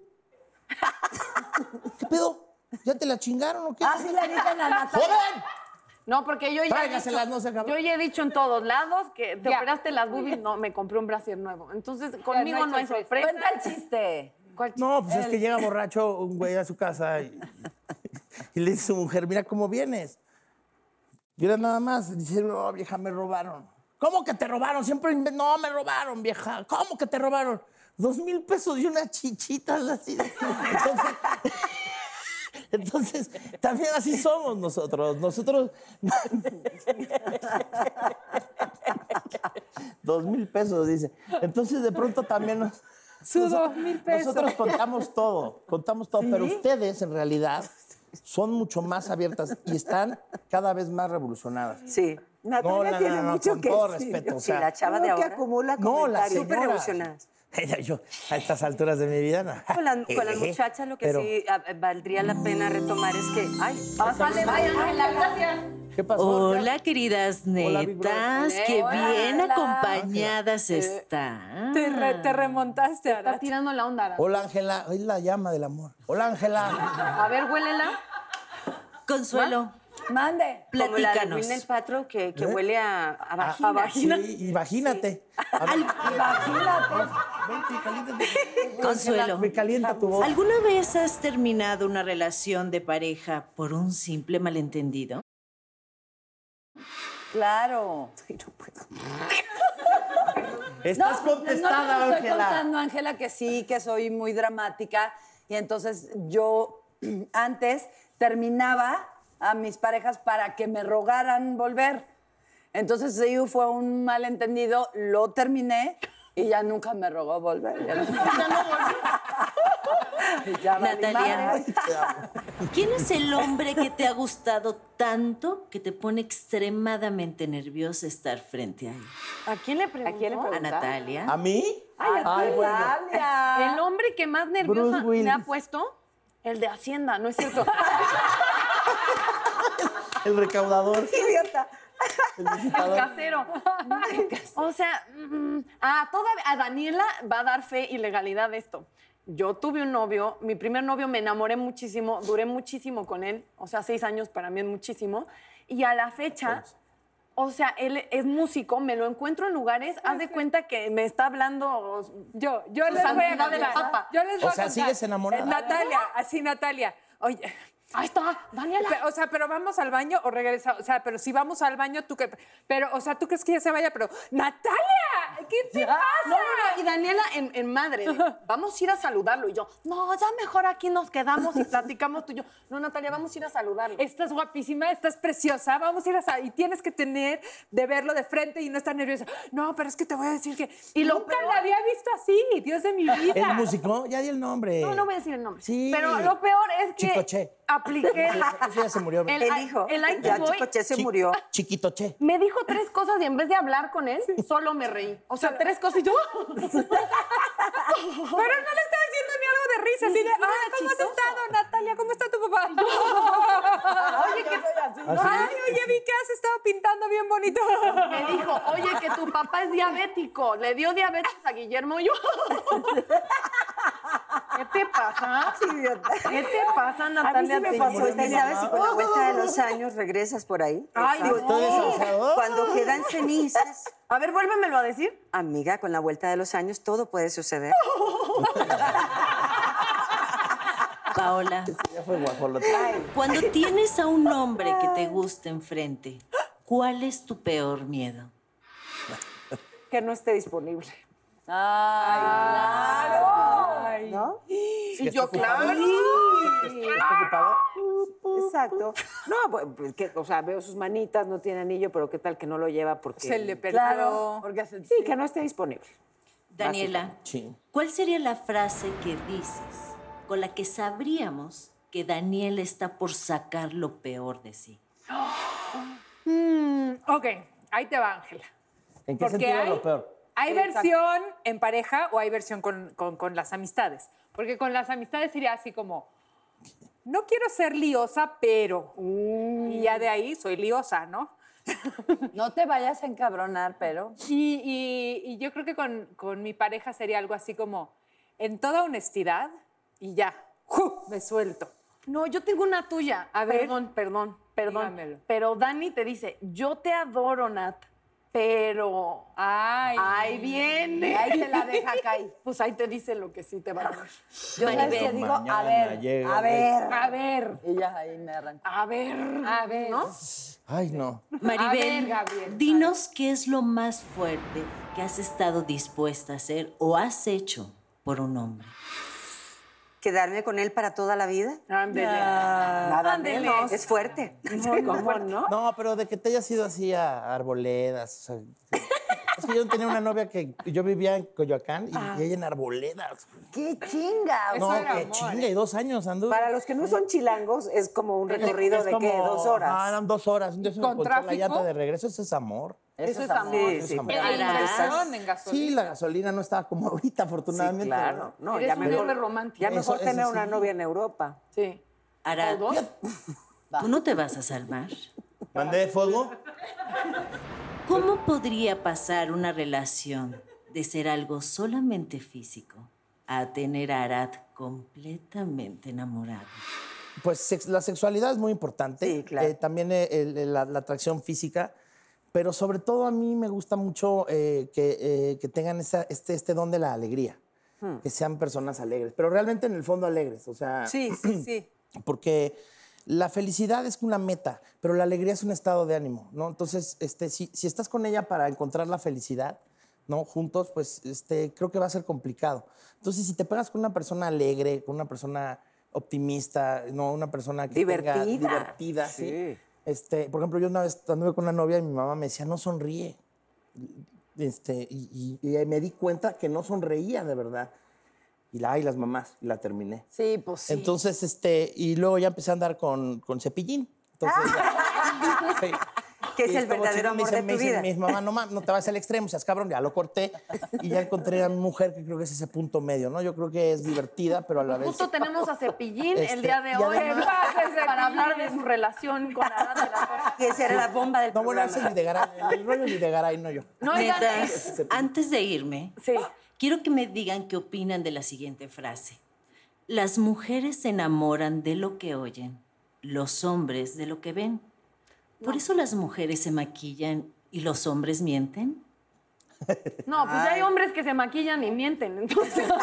*laughs* ¿Qué pedo? ¿Ya te la chingaron o qué? Ah, sí le dicen a Natalia. ¡Joder! No, porque yo ya he dicho, no se acabó. yo ya he dicho en todos lados que te Ya. operaste las boobies, no, me compré un brasier nuevo. Entonces, conmigo no hay sorpresa. Cuenta el chiste. ¿Cuál chiste? No, pues es que llega borracho un güey a su casa y, y le dice a su mujer, mira cómo vienes. Y era nada más, dice, no, vieja, me robaron. ¿Cómo que te robaron? Siempre, inve- no, me robaron, vieja. ¿Cómo que te robaron? Dos mil pesos y unas chichitas así. *laughs* Entonces, entonces, también así somos nosotros. Nosotros... *laughs* Dos mil pesos, dice. Entonces, de pronto también nos... Sus dos mil pesos. Nosotros contamos todo, contamos todo, pero ustedes en realidad son mucho más abiertas y están cada vez más revolucionadas. Sí. Natalia No, no, no, tiene no, no, mucho con que todo decir. respeto, o Sí, sea, la chava de que ahora. acumula No, la comentarios. Súper revolucionadas. Yo, a estas alturas de mi vida, no. Con, la- con las *laughs* Eh, muchachas lo que pero- sí valdría la pena retomar es que, ay, Pásale, Ángela, gracias. ¿Qué pasó? Hola, queridas Hola, netas. Qué Hola. bien Hola. acompañadas están. Te, re- te remontaste, Está Arat. tirando la onda. Ara. Hola, Ángela. Es la llama del amor. Hola, Ángela. A ver, huélela. Consuelo, Mande. como la de platícanos. Gwyneth Paltrow que, que ¿Eh? huele a, a vagina. Sí, imagínate. A ver, vente, caliéntate. Consuelo. Me calienta tu voz. ¿Alguna vez has terminado una relación de pareja por un simple malentendido? Claro. Estás contestada, no, no, Estoy Ángela. contando, Ángela, que sí, que soy muy dramática. Y entonces yo *clears throat* antes terminaba a mis parejas para que me rogaran volver. Entonces sí fue un malentendido, lo terminé y ya nunca me rogó volver. Ya no, *laughs* Ya valí Natalia. ¿Quién es el hombre que te ha gustado tanto que te pone extremadamente nerviosa estar frente a él? ¿A quién le preguntó? ¿A quién le ¿A? Natalia? ¿A mí? Ay, bueno. Natalia. El hombre que más nerviosa me ha puesto, el de Hacienda, ¿no es cierto? *laughs* El recaudador. *laughs* Idiota. El casero. O sea, mm, a toda a Daniela va a dar fe y legalidad de esto. Yo tuve un novio, mi primer novio me enamoré muchísimo, duré muchísimo con él, o sea, seis años para mí es muchísimo. Y a la fecha, o sea, él es músico, me lo encuentro en lugares, haz de cuenta que me está hablando Yo, yo les voy a contar. Papa. Yo les voy O sea. ¿sigues enamorada? Eh, Natalia, así Natalia. Oye, Ahí está, Daniela. Pe- O sea, pero vamos al baño o regresa. O sea, pero si vamos al baño, tú que. Pero, o sea, tú crees que ya se vaya, pero. ¡Natalia! ¿Qué te pasa? No, no, no, y Daniela en, en madre, de, *laughs* vamos a ir a saludarlo. Y yo, no, ya mejor aquí nos quedamos y platicamos tú y yo. No, Natalia, vamos a ir a saludarlo. Estás guapísima, estás preciosa, vamos a ir a... Y tienes que tener de verlo de frente y no estar nerviosa. No, pero es que te voy a decir que... Y lo nunca peor- la había visto así, Dios de mi *laughs* vida. ¿Es músico? Ya di el nombre. No, no voy a decir el nombre. Sí. Pero lo peor es que Chicoche. Apliqué Ese ya se murió. el, El hijo. el ya voy. Chicoche se Chi- murió. Chiquitoche. Me dijo tres cosas y en vez de hablar con él, solo me reí. O sea, tres cosas y yo. *laughs* Pero no le estaba diciendo ni algo de risa, así de, "Ay, ¿cómo has estado, Natalia? ¿Cómo está tu papá? *laughs* Oye, que Ay, oye, vi que has estado pintando bien bonito. me dijo, oye, que tu papá es diabético. Le dio diabetes a Guillermo y yo. *laughs* ¿Qué te pasa? *laughs* ¿Qué te pasa, Natalia? me Te- pasó Pues, ¿quién sabe si con la vuelta de los *laughs* años regresas por ahí? Ay, Digo, no. Cuando quedan cenizas, A ver, vuélvemelo a decir. amiga, con la vuelta de los años todo puede suceder. *laughs* Paola, Ya fue guajolote. cuando tienes a un hombre que te gusta enfrente, ¿cuál es tu peor miedo? Que no esté disponible. Ay, claro. ¿No? Y yo, claro. ¿Está ocupado? Exacto. No, pues, pues, que, o sea, veo sus manitas, no tiene anillo, pero qué tal que no lo lleva porque. Se le perdió. Claro. Porque se- Sí, que no esté disponible. Daniela, Sí. ¿cuál sería la frase que dices con la que sabríamos que Daniela está por sacar lo peor de sí? *gasps* Mm, ok, ahí te va, Ángela. ¿En qué Porque sentido hay- lo peor? ¿Hay versión en pareja o hay versión con, con- con las amistades? Porque con las amistades sería así como, no quiero ser liosa, pero... Y ya de ahí soy liosa, ¿no? No te vayas a encabronar, pero. Y, y- y yo creo que con, con mi pareja sería algo así como, en toda honestidad, y ya, ¡ju! me suelto. No, yo tengo una tuya. A ver. Perdón, perdón, perdón. Dígamelo. Pero Dani te dice, yo te adoro, Nat, pero... Ay, Ahí viene. Ahí te la deja caer. Pues ahí te dice lo que sí te va a dar. Yo sabes Maribel. que digo, a Mañana ver, llega a ver. A ver, Y ya ahí me arranca. a ver. a ver. ¿No? Ay, no. Maribel, ver, Gabriel, dinos qué es lo más fuerte que has estado dispuesta a hacer o has hecho por un hombre. ¿Quedarme con él para toda la vida? Ándele. Nada Ándele. menos. Es fuerte. ¿Cómo no? No, pero de que te hayas ido así a arboledas. o sea, Es que yo tenía una novia que yo vivía en Coyoacán y, Ah. y ella en Arboledas. ¡Qué chinga! No, era qué amor, chinga, y dos años anduve. Para los que no son chilangos, es como un recorrido Es de como- qué, dos horas. Ah, eran dos horas. Día se me ¿Con ponchó la tráfico? llanta de regreso. Eso es amor. Eso es amor. Sí, Eso sí, es amor. En inversión, en gasolina. Sí, la gasolina no estaba como ahorita, Sí, afortunadamente. claro. No, Eres ya un mejor, hombre romántico. ya Eso- mejor eso tener sí. una novia en Europa. Sí. Arad, ¿O dos? ¿tú no te vas a salvar? ¿Mandé de fuego? ¿Cómo podría pasar una relación de ser algo solamente físico a tener a Arad completamente enamorado? Pues sex- la sexualidad es muy importante. Sí, claro. Eh, también eh, el- el- la, la atracción física. Pero sobre todo a mí me gusta mucho eh, que, eh, que tengan esa- este, este don de la alegría. Que sean personas alegres. Pero realmente en el fondo alegres. O sea, Sí, sí, *clears throat* sí. porque la felicidad es una meta, pero la alegría es un estado de ánimo, ¿no? Entonces, este, si, si estás con ella para encontrar la felicidad, ¿no? Juntos, pues este, creo que va a ser complicado. Entonces, si te pegas con una persona alegre, con una persona optimista, ¿no? Una persona que tenga- Divertida. divertida, ¿sí? Sí. Este, por ejemplo, yo una vez anduve con una novia y mi mamá me decía, no sonríe. Este, y, y- y me di cuenta que no sonreía de verdad. Y la, ay, las mamás, y la terminé. Sí, pues sí. Entonces, este, y luego ya empecé a andar con, con cepillín. Entonces, *laughs* ya- sí. Que es el verdadero me amor dice- de me tu dice vida. Mi mamá, no, ma- no te vas al extremo, seas cabrón, ya lo corté. Y ya encontré a mi mujer que creo que es ese punto medio, ¿no? Yo creo que es divertida, pero a la vez. Justo tenemos a Cepillín Este, el día de hoy además- *laughs* para hablar de su relación con Arad de la Torre. Que esa era la bomba del No, bueno, programa. ese es Videgaray. El rollo es Videgaray, no yo. No, Netas, antes de irme, Sí. quiero que me digan qué opinan de la siguiente frase. Las mujeres se enamoran de lo que oyen, los hombres de lo que ven. ¿Por eso las mujeres se maquillan y los hombres mienten? No, pues ya hay hombres que se maquillan y mienten, entonces. *laughs*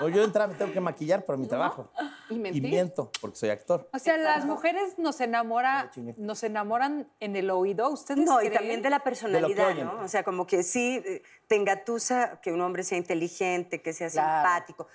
O yo de entrada me tengo que maquillar por mi trabajo. Y Y miento, porque soy actor. O sea, las mujeres nos enamora, nos enamoran en el oído. ¿Ustedes No, y también de la personalidad. ¿no? O sea, como que sí eh, te engatusa que un hombre sea inteligente, que sea Claro. simpático,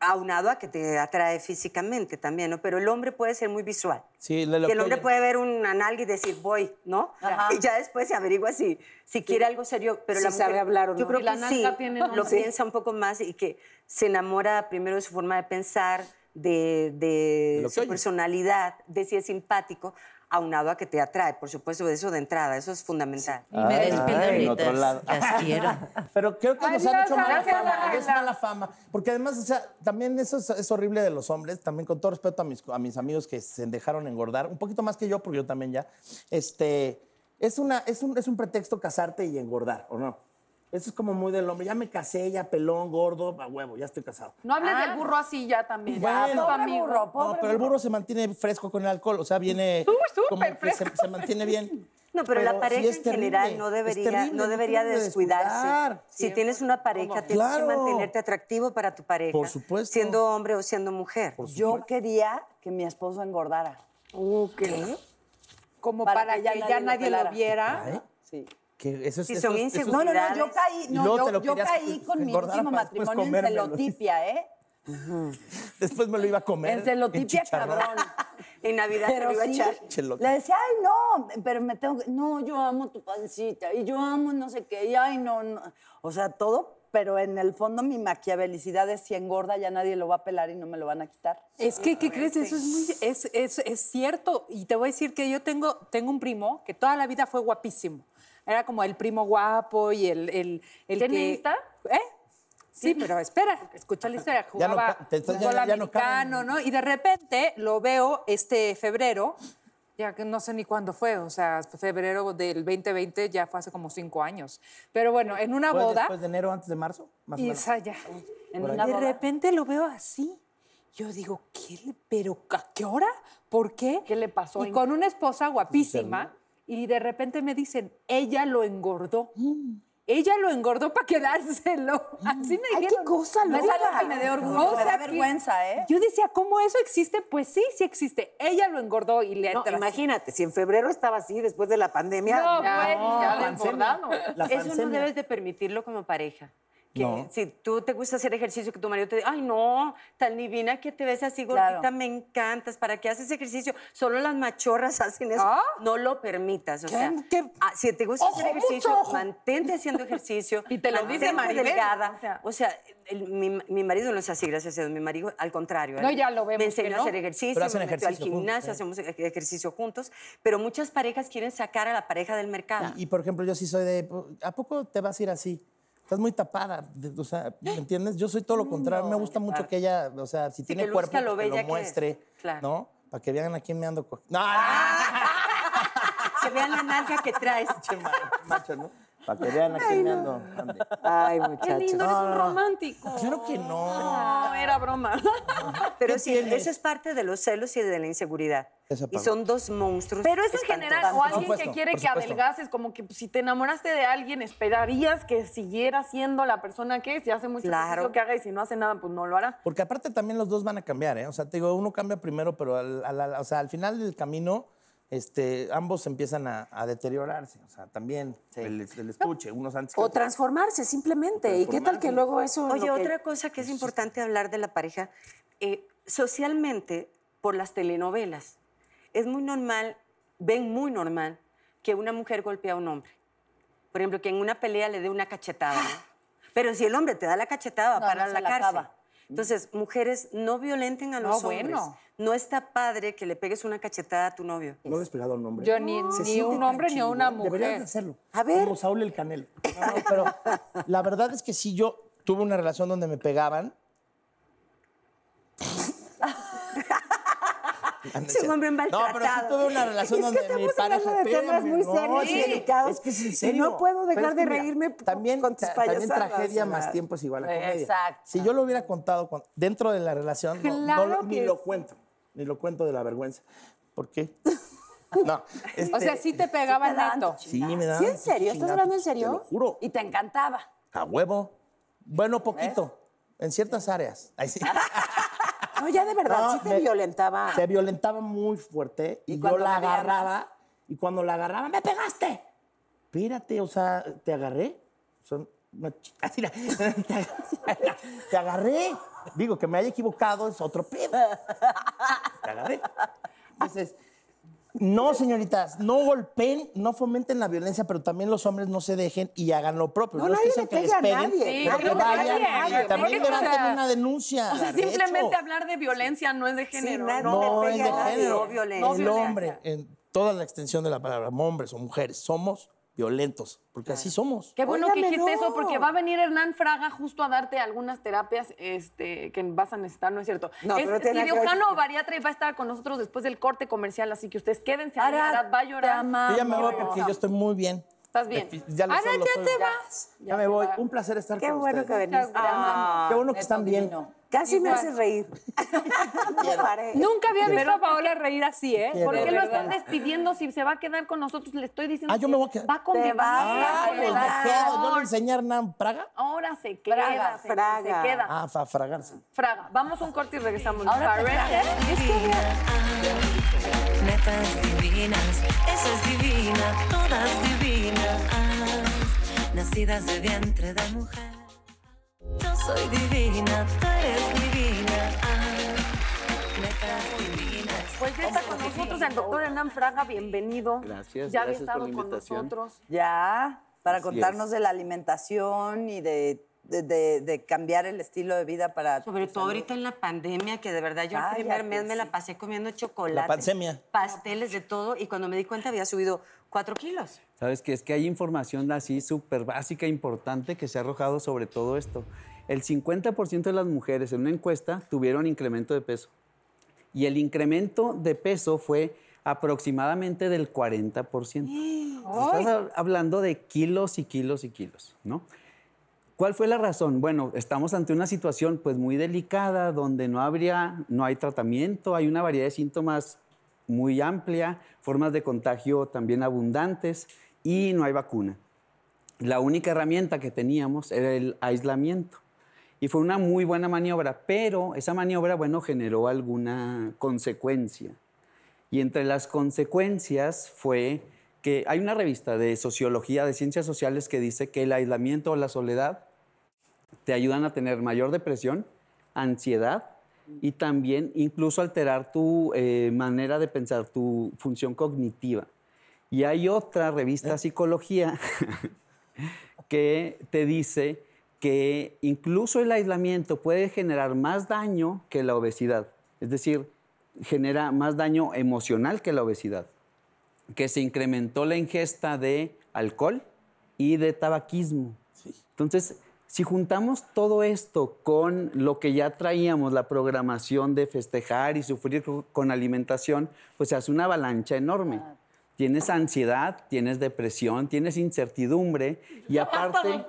aunado a que te atrae físicamente también, ¿no? Pero el hombre puede ser muy visual. Sí, le- lo que el hombre puede ver una nalga y decir, voy, ¿no? Ajá. Y ya después se averigua si, si quiere algo serio. Pero Si la sabe mujer, hablar o Yo no. creo Y la que nalga sí, lo piensa un poco más y que se enamora primero de su forma de pensar, de, de su oye. personalidad, de si es simpático, aunado a que te atrae. Por supuesto, eso de entrada, eso es fundamental. Y me Ay, despido, ay. *laughs* Las quiero. *laughs* Pero creo que nos Adiós, han hecho mala fama. Es mala fama. Porque además, o sea, también eso es, es horrible de los hombres. También con todo respeto a mis, a mis amigos que se dejaron engordar, un poquito más que yo, porque yo también ya. Este, es, una, es, un, es un pretexto casarte y engordar, ¿o no? Eso es como muy del hombre. Ya me casé, ya pelón, gordo, a huevo, ya estoy casado. No hables del burro así ya también. Bueno. Ya, tu Pobre amigo. burro, No, pobre pero el burro. burro se mantiene fresco con el alcohol, o sea, viene Uy, súper como que se, fresco. se mantiene bien. *laughs* No, pero, Pero la pareja sí en general no debería, terrible, no no debería debe descuidarse. descuidar. Si tienes una pareja, tienes Claro. que mantenerte atractivo para tu pareja. Por supuesto. Siendo hombre o siendo mujer. Yo quería que mi esposo engordara. ¿Qué? Como Para para, que ya que, nadie lo nadie lo pelara. viera. ¿Eh? Sí. Que eso es, Si son No, no, no, yo caí, no, yo, te lo yo querías caí con mi último matrimonio en celotipia, ¿eh? Después me lo iba a comer. En celotipia, cabrón. En Navidad te lo iba a echar. Chelote. le decía, ay, no, pero me tengo que, no, yo amo tu pancita, y yo amo no sé qué, y ay, no, no. O sea, todo, pero en el fondo mi maquiavelicidad es si engorda ya nadie lo va a pelar y no me lo van a quitar. Es que, ¿qué crees? Eso es muy, es, es, es cierto. Y te voy a decir que yo tengo, tengo un primo que toda la vida fue guapísimo. Era como el primo guapo y el, el, el ¿Tiene que... Insta? ¿Eh? Sí, pero espera, escucha la historia. Ya no Jugaba fútbol no cabe. americano, ¿no? Y de repente lo veo este febrero, ya que no sé ni cuándo fue, o sea, febrero del 2020 ya fue hace como cinco años. Pero bueno, en una ¿Fue boda... después de enero, antes de marzo? Más o Y menos. esa ya. En una de boda. repente lo veo así. Yo digo, ¿qué? le- ¿Pero a qué hora? ¿Por qué? ¿Qué le pasó? Y con una esposa guapísima. Y de repente me dicen, ella lo engordó. Ella lo engordó para quedárselo. Así me Ay, dijeron. qué cosa No es loca. algo que me dé orgullo, me da vergüenza, ¿eh? Yo decía, ¿cómo eso existe? Pues sí, sí existe. Ella lo engordó y le No, imagínate, si en febrero estaba así, después de la pandemia. No, Ya, pues, ya. La Eso no debes de permitirlo como pareja. Que No. si tú te gusta hacer ejercicio, que tu marido te dice, ay, no, tan divina que te ves así gordita, Claro. me encantas, ¿para qué haces ejercicio? Solo las machorras *laughs* hacen eso. Ah. No lo permitas. O sea, qué? ah, si te gusta hacer ejercicio, mantente haciendo ejercicio. *laughs* Y te lo dice Maribel, delgada. o sea. O sea, el- mi, mi marido no es así, gracias a Dios. Mi marido, al contrario. No, ya lo vemos Me enseñó no. a hacer ejercicio, me metió al juntos, gimnasio, sí. hacemos ej- ejercicio juntos. Pero muchas parejas quieren sacar a la pareja del mercado. Y, y, por ejemplo, yo sí soy de, ¿a poco te vas a ir así? Estás muy tapada, o sea, ¿me entiendes? Yo soy todo lo contrario. me gusta mucho que ella, o sea, si tiene que cuerpo, lo que lo que muestre, Claro. ¿no? Para que vean a quién me ando No, *laughs* Que vean la nalga que traes. *laughs* macho, ¿no? Para que vean a quién me ando. Ay, Qué muchachos. lindo, eres un romántico. Claro que no. No, era broma. *laughs* Pero ¿Qué sí, tienes? eso es parte de los celos y de la inseguridad. Y son dos monstruos. Pero es en general, o alguien supuesto, que quiere que adelgaces, como que pues, si te enamoraste de alguien, esperarías que siguiera siendo la persona que es, si hace mucho Claro. que haga y si no hace nada, pues no lo hará. Porque aparte también los dos van a cambiar, ¿eh? O sea, te digo, uno cambia primero, pero al, al- o sea, al final del camino, este, ambos empiezan a, a deteriorarse. O sea, también el, el estuche, unos antes que O otros. transformarse simplemente. ¿Y qué tal que luego eso... Oye, que- otra cosa que es importante hablar de la pareja, eh, socialmente, por las telenovelas, es muy normal, ven muy normal que una mujer golpea a un hombre. Por ejemplo, que en una pelea le dé una cachetada. ¿no? *gasps* Pero si el hombre te da la cachetada, va No, parar no la cárcel. acaba. Entonces, mujeres, no violenten a No, los hombres. bueno. No está padre que le pegues una cachetada a tu novio. No pegado a un hombre. Yo ni, un hombre ni a una chingón. Deberías de mujer. hacerlo. A ver. Como Saúl el Canelo. No, no, pero la verdad es que sí, yo tuve una relación donde me pegaban. Es un hombre No, pero sí maltratado. tuve una relación donde mi estamos pareja... de temas muy no, serios y sí, delicados Es que es en y serio. no puedo dejar es de que mira, reírme también, con tus ta- También tragedia o más tiempo es igual a comedia. Exacto. Si yo lo hubiera contado dentro de la relación, no- no, ni que lo cuento. Ni lo cuento de la vergüenza. ¿Por qué? *laughs* No. O este, sea, sí te pegaba neto. Sí, me da. ¿Sí, en serio? ¿Estás hablando en serio? Te lo juro. Y te encantaba. A huevo. Bueno, poquito. En ciertas áreas. Ahí sí. *laughs* No, ya de verdad, No, sí te me- violentaba. Se violentaba muy fuerte y, ¿Y yo la la agarraba y cuando la agarraba, ¡me pegaste! Espérate, o sea, ¿te agarré? Son así la- *laughs* te, te agarré. Digo, que me haya equivocado es otro pedo. Te agarré. Entonces, no, señoritas, no golpeen, no fomenten la violencia, pero también los hombres no se dejen y hagan lo propio. No, no nadie diciendo le que les pega a peguen, nadie. Sí, pero no que vayan nadie, también levanten una denuncia. O sea, de simplemente hecho. hablar de violencia no es de género. nadie ¿no? No es de género. No violencia. No el hombre, en toda la extensión de la palabra, hombres o mujeres, somos violentos, porque así somos. Qué bueno que dijiste no. eso, porque va a venir Hernán Fraga justo a darte algunas terapias este, que vas a necesitar, ¿no es cierto? No, es pero tiene que- cirujano bariatra y va a estar con nosotros después del corte comercial, así que ustedes quédense. Arad va a llorar. Yo ya me voy porque yo estoy muy bien. ¿Estás bien? Ya lo ya te vas. Ya, me voy. va. Un placer estar Qué con bueno que ustedes. veniste. Qué bueno que están bien. divino. Casi me haces reír. *laughs* Nunca había visto a Paola reír así, ¿eh? Quiero. ¿Por qué lo están despidiendo si se va a quedar con nosotros? Le estoy diciendo Ah, yo me voy a quedar. Va a convivir. Ah, a pues me quedo. ¿Yo le voy a enseñar Nan Praga? Ahora se queda, Fraga, se, Fraga. se queda. Ah, para fragarse. Fraga, vamos a un corte y regresamos. Ahora te. Netas divinas, esa es divina, todas divinas, nacidas de vientre de mujer. Yo soy divina, tú eres divina, netas divinas. Pues ya está con nosotros el doctor Hernán Fraga, bienvenido. Gracias, Ya había gracias por estado la con invitación. nosotros. Ya, para Así contarnos es. de la alimentación y de, de- de- de cambiar el estilo de vida para. Sobre todo salud. ahorita en la pandemia, que de verdad yo el primer mes me la pasé comiendo chocolate. La pandemia. Pasteles, de todo, y cuando me di cuenta había subido cuatro kilos. Sabes que es que hay información así súper básica, importante, que se ha arrojado sobre todo esto. El 50% de las mujeres en una encuesta tuvieron incremento de peso. Y el incremento de peso fue aproximadamente del 40%. *gasps* Estás hab- hablando de kilos y kilos y kilos, ¿no? ¿Cuál fue la razón? Bueno, estamos ante una situación pues muy delicada donde no habría, no hay tratamiento, hay una variedad de síntomas muy amplia, formas de contagio también abundantes y no hay vacuna. La única herramienta que teníamos era el aislamiento. Y fue una muy buena maniobra, pero esa maniobra, bueno, generó alguna consecuencia. Y entre las consecuencias fue que hay una revista de sociología, de ciencias sociales, que dice que el aislamiento o la soledad te ayudan a tener mayor depresión, ansiedad y también incluso alterar tu eh, manera de pensar, tu función cognitiva. Y hay otra revista Psicología *laughs* que te dice que incluso el aislamiento puede generar más daño que la obesidad. Es decir, genera más daño emocional que la obesidad. Que se incrementó la ingesta de alcohol y de tabaquismo. Entonces, si juntamos todo esto con lo que ya traíamos, la programación de festejar y sufrir co- con alimentación, pues se hace una avalancha enorme. Tienes ansiedad, tienes depresión, tienes incertidumbre y aparte...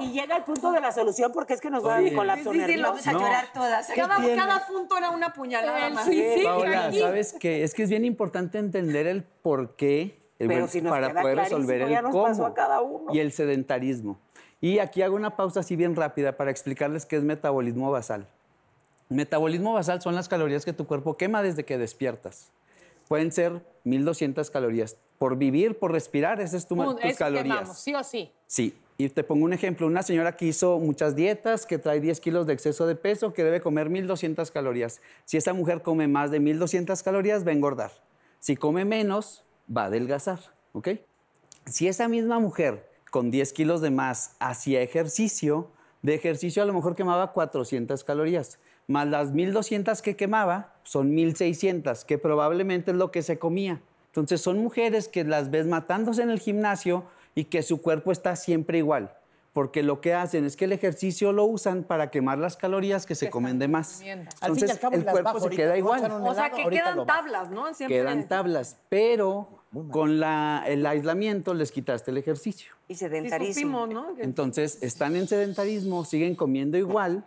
Y llega el punto de la solución porque es que nos va a colapso Sí, sí, vamos a No. llorar todas. Cada, punto era una puñalada más. Paola, ¿sabes qué? Es que es bien importante entender el por qué el Pero si nos para queda poder resolver el ya nos cómo pasó a cada uno. y el sedentarismo. Y aquí hago una pausa así bien rápida para explicarles qué es metabolismo basal. Metabolismo basal son las calorías que tu cuerpo quema desde que despiertas. Pueden ser 1200 calorías. Por vivir, por respirar, esas es tu, tus eso calorías. quemamos, sí o sí. Sí, y te pongo un ejemplo. Una señora que hizo muchas dietas, que trae 10 kilos de exceso de peso, que debe comer 1200 calorías. Si esa mujer come más de 1200 calorías, va a engordar. Si come menos, va a adelgazar. ¿Ok? Si esa misma mujer con 10 kilos de más hacía ejercicio, de ejercicio a lo mejor quemaba 400 calorías, más las 1200 que quemaba son 1600, que probablemente es lo que se comía. Entonces son mujeres que las ves matándose en el gimnasio y que su cuerpo está siempre igual, porque lo que hacen es que el ejercicio lo usan para quemar las calorías que se comen de más. comiendo. Al fin y Entonces al cabo, el cuerpo bajo se ahorita, queda igual O sea, que quedan tablas, ¿no? Siempre. Quedan tablas, pero con la- el aislamiento les quitaste el ejercicio. Y Sí sedentarismo. supimos, ¿no? Entonces, están en sedentarismo, siguen comiendo igual,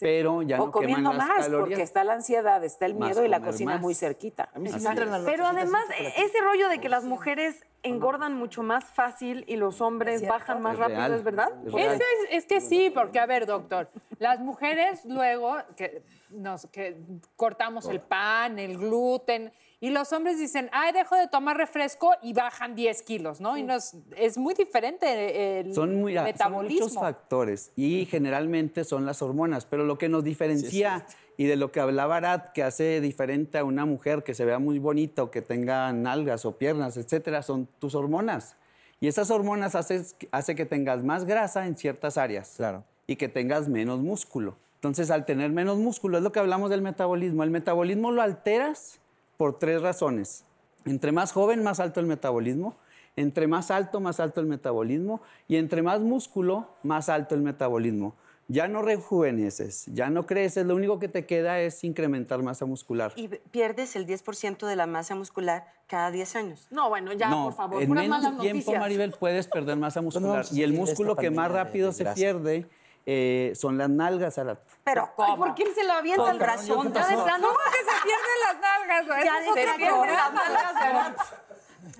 pero ya o no comiendo queman las más, calorías. porque está la ansiedad, está el Más miedo y la cocina más. muy cerquita. A mí sí Así me entran es. las Pero además, así e- ese rollo de que las mujeres engordan mucho más fácil y los hombres bajan más Es rápido, real, ¿es verdad? es real. Eso es, es que sí, porque a ver, doctor, las mujeres luego que nos que cortamos el pan, el gluten, y los hombres dicen, ay, dejo de tomar refresco y bajan 10 kilos, ¿no? Y nos, es muy diferente el Son, muy, son metabolismo. muchos factores y generalmente son las hormonas, pero lo que nos diferencia y de lo que hablaba Arad, que hace diferente a una mujer que se vea muy bonita o que tenga nalgas o piernas, etcétera, son tus hormonas. Y esas hormonas haces, hace que tengas más grasa en ciertas áreas Claro. y que tengas menos músculo. Entonces, al tener menos músculo, es lo que hablamos del metabolismo. El metabolismo lo alteras por tres razones. Entre más joven, más alto el metabolismo. Entre más alto, más alto el metabolismo. Y entre más músculo, más alto el metabolismo. Ya no rejuveneces, ya no creces, lo único que te queda es incrementar masa muscular. Y pierdes el 10% de la masa muscular cada 10 años. No, bueno, ya, no, por favor, en puras menos malas tiempo, noticias. Maribel, puedes perder masa muscular. Y el músculo que más de rápido se pierde eh, son las nalgas, Arat. Pero Ay, ¿por qué se lo avienta el razón, Ya de plano. ¿Cómo que se pierden las nalgas? Ya de plano. cosa. las nalgas Arat.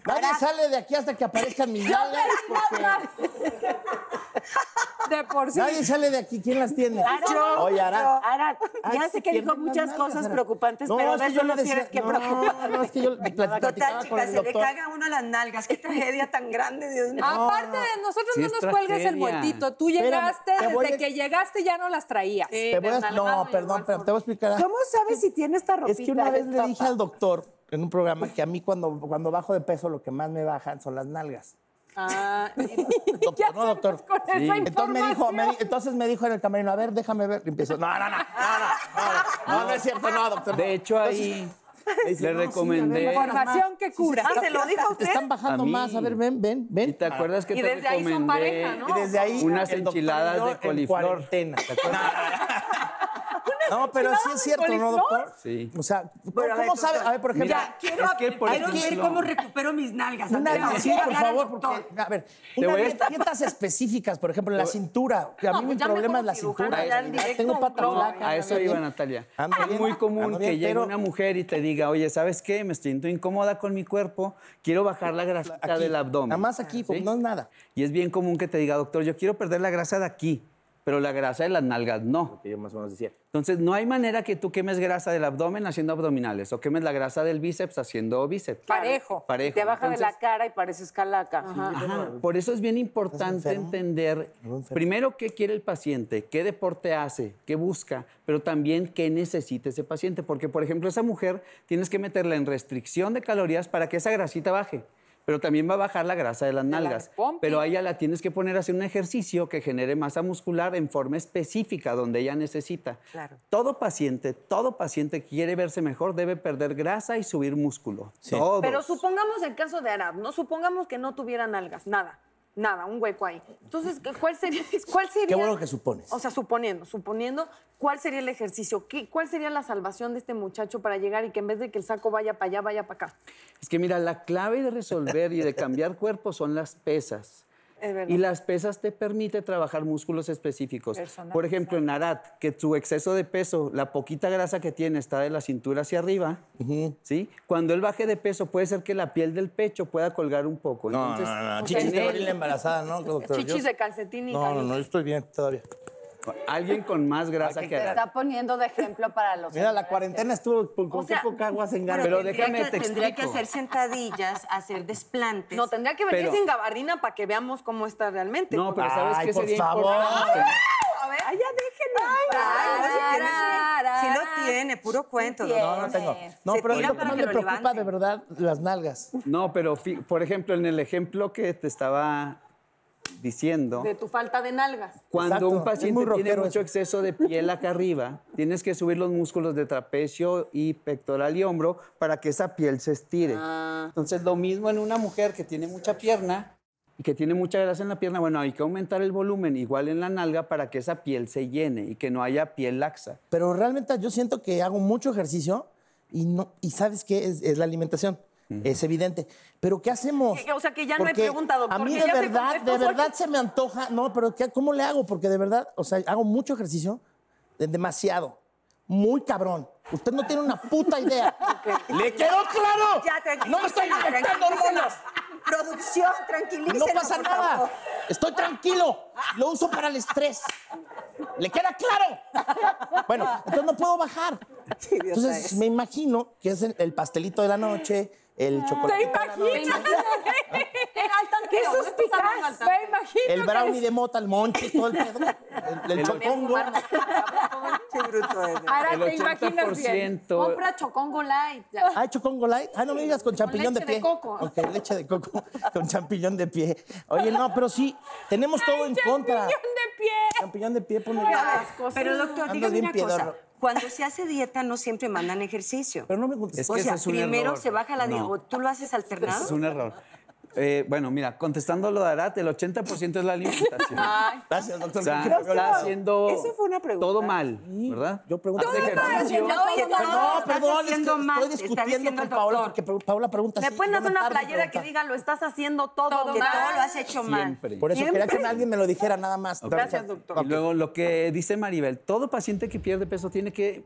Nadie sale de aquí hasta que aparezcan *laughs* mis nalgas. porque De por sí. Nadie sale de aquí. ¿Quién las tiene? Oye, Ara. Ahora, ya Ah, sé que dijo muchas nalgas, cosas preocupantes, No, pero es de que eso yo no tienes que no, preocuparte. No, es que yo *laughs* platicaba Total, con chicas, se le caga a uno las nalgas. Qué tragedia tan grande, Dios mío. Aparte de nosotros Sí no nos cuelgues el muertito. Tú llegaste, desde a- que llegaste ya no las traías. Sí, Te voy a- desnalgado no, perdón, pero te voy a explicar. ¿Cómo sabes si tiene esta ropita? Es que una vez le dije al doctor en un programa que a mí cuando, cuando bajo de peso lo que más me bajan son las nalgas. Ah, *laughs* Doctor, no, doctor. Con esa Entonces me, dijo, me entonces me dijo en el camerino, a ver, déjame ver. Y empiezo, no, no, no, no, no, no, no, no es cierto, no, doctor. De hecho, ahí dice, le no, sí, ver, recomendé. Información que cura. Ah, ¿se lo dijo a Te usted? están bajando más. A ver, ven, ven, ven. ¿Y te acuerdas que Y te desde ahí son recomendé pareja, ¿no? Y desde ahí. unas enchiladas de en coliflor? cuarentena. ¿te acuerdas? No, pero sí es cierto, ¿no, doctor? Sí. O sea, ¿cómo sabe? A ver, por ejemplo. Mira, Quiero, es que, por quiero ver cómo recupero mis nalgas. Una, sí, por favor, porque, a ver, unas *laughs* dietas específicas, por ejemplo, la cintura. A mí pues mi ya problema es la cintura. en Tengo pata flaca. A eso iba. Natalia. Es muy común que llegue una mujer y te diga, oye, ¿sabes qué? Me siento incómoda con mi cuerpo, quiero bajar la grasa Aquí, del abdomen. Nada más aquí, pues, ¿Sí? no es nada. Y es bien común que te diga, doctor, yo quiero perder la grasa de aquí. Pero la grasa de las nalgas no. Que yo más o menos decía. Entonces, no hay manera que tú quemes grasa del abdomen haciendo abdominales o quemes la grasa del bíceps haciendo bíceps. Parejo. Parejo. Te baja de la cara y pareces calaca. Ajá, Por eso es bien importante entender primero qué quiere el paciente, qué deporte hace, qué busca, pero también qué necesita ese paciente. Porque, por ejemplo, esa mujer tienes que meterla en restricción de calorías para que esa grasita baje. Pero también va a bajar la grasa de las nalgas. Pero a ella la tienes que poner a hacer un ejercicio que genere masa muscular en forma específica donde ella necesita. Claro. Todo paciente, todo paciente que quiere verse mejor debe perder grasa y subir músculo. Todos. Pero supongamos el caso de Arab, ¿no? Supongamos que no tuviera nalgas, nada, nada, un hueco ahí. Entonces, ¿qué- ¿cuál sería? *laughs* ¿Cuál sería Qué bueno que supones. O sea, suponiendo, suponiendo, ¿cuál sería el ejercicio? ¿Qué, ¿Cuál sería la salvación de este muchacho para llegar y que en vez de que el saco vaya para allá, vaya para acá? Es que mira, la clave de resolver y de cambiar *laughs* cuerpo son las pesas. Y las pesas te permite trabajar músculos específicos. Por ejemplo, en Arat, que su exceso de peso, la poquita grasa que tiene está de la cintura hacia arriba, ¿sí? Cuando él baje de peso, puede ser que la piel del pecho pueda colgar un poco. No, Entonces, no, no, Chichis de él, gorila embarazada, ¿no, doctor? Chichis Yo- de calcetín y No, no, no, yo estoy bien todavía. Alguien con más grasa que Te Arat. está poniendo de ejemplo para los Mira, la cuarentena estuvo con, con O sea, qué poca agua se engana. Pero déjame, que, te tendría que hacer sentadillas, hacer desplantes. No, tendría que venir Pero- sin gabardina para que veamos cómo está realmente. No, pero ¿sabes Ay, qué por sería favor. importante? A ver, ay, ya déjenme. Ay, no, sí, sí lo tiene, puro cuento. No, no tengo. No, Se pero tira que para que me preocupa levanten. de verdad, las nalgas. No, pero por ejemplo, en el ejemplo que te estaba diciendo, De tu falta de nalgas. Cuando Exacto, un paciente tiene mucho eso. exceso de piel acá arriba, *laughs* tienes que subir los músculos de trapecio y pectoral y hombro para que esa piel se estire. Ah. Entonces, lo mismo en una mujer que tiene mucha pierna y que tiene mucha grasa en la pierna, bueno, hay que aumentar el volumen igual en la nalga para que esa piel se llene y que no haya piel laxa. Pero realmente yo siento que hago mucho ejercicio y no y sabes qué es, es la alimentación. Es evidente. Pero ¿qué hacemos? O sea, que ya no hay Porque pregunta, doctor, A mí de verdad, de verdad se me antoja. No, pero ¿qué- ¿cómo le hago? Porque de verdad, o sea, hago mucho ejercicio, de- demasiado, muy cabrón. Usted no tiene una puta idea. *laughs* ¿Le quedó claro? Ya, tranquilo. No me estoy inyectando hormonas. Producción, tranquilícelo. No pasa nada. favor. Estoy tranquilo. Lo uso para el estrés. ¿Le queda claro? Bueno, entonces no puedo bajar. Entonces me imagino que es el, el pastelito de la noche, el chocolate. ¿Te imaginas? *laughs* ¡Qué suspicaz! Me imagino. El brownie de mota, el monche, todo el pedo. El, el El- chocongo. Qué bruto eres. Ahora El te imaginas bien. 80%. Compra Chocongo Light. Ah, chocongo light. Ah, no me digas con champiñón de leche de pie. coco. Ok, leche de coco con champiñón de pie. Oye, no, pero sí, tenemos todo en contra. Champiñón de pie. Champiñón de pie, ponle. Pero doctor, dígame una cosa. Cuando se hace dieta no siempre mandan ejercicio. Pero no me contestes. Es o que sea, ese es primero error. se baja la No. digo, ¿tú lo haces alternado? Es un error. Eh, bueno, mira, contestando lo de Arat, el 80% es la alimentación. *laughs* Gracias, doctor. O sea, está haciendo Eso fue una pregunta. todo mal, ¿verdad? Yo pregunto. Hace ejercicio. No, No, perdón, es que haciendo mal, estoy discutiendo con Paola porque Paola pregunta Me pueden no hacer una playera que diga lo estás haciendo todo, Todo que mal. todo Todo lo has hecho mal. Siempre. Por eso quería que Siempre. alguien me lo dijera nada más. Gracias, doctor. Y luego lo que dice Maribel, todo paciente que pierde peso tiene que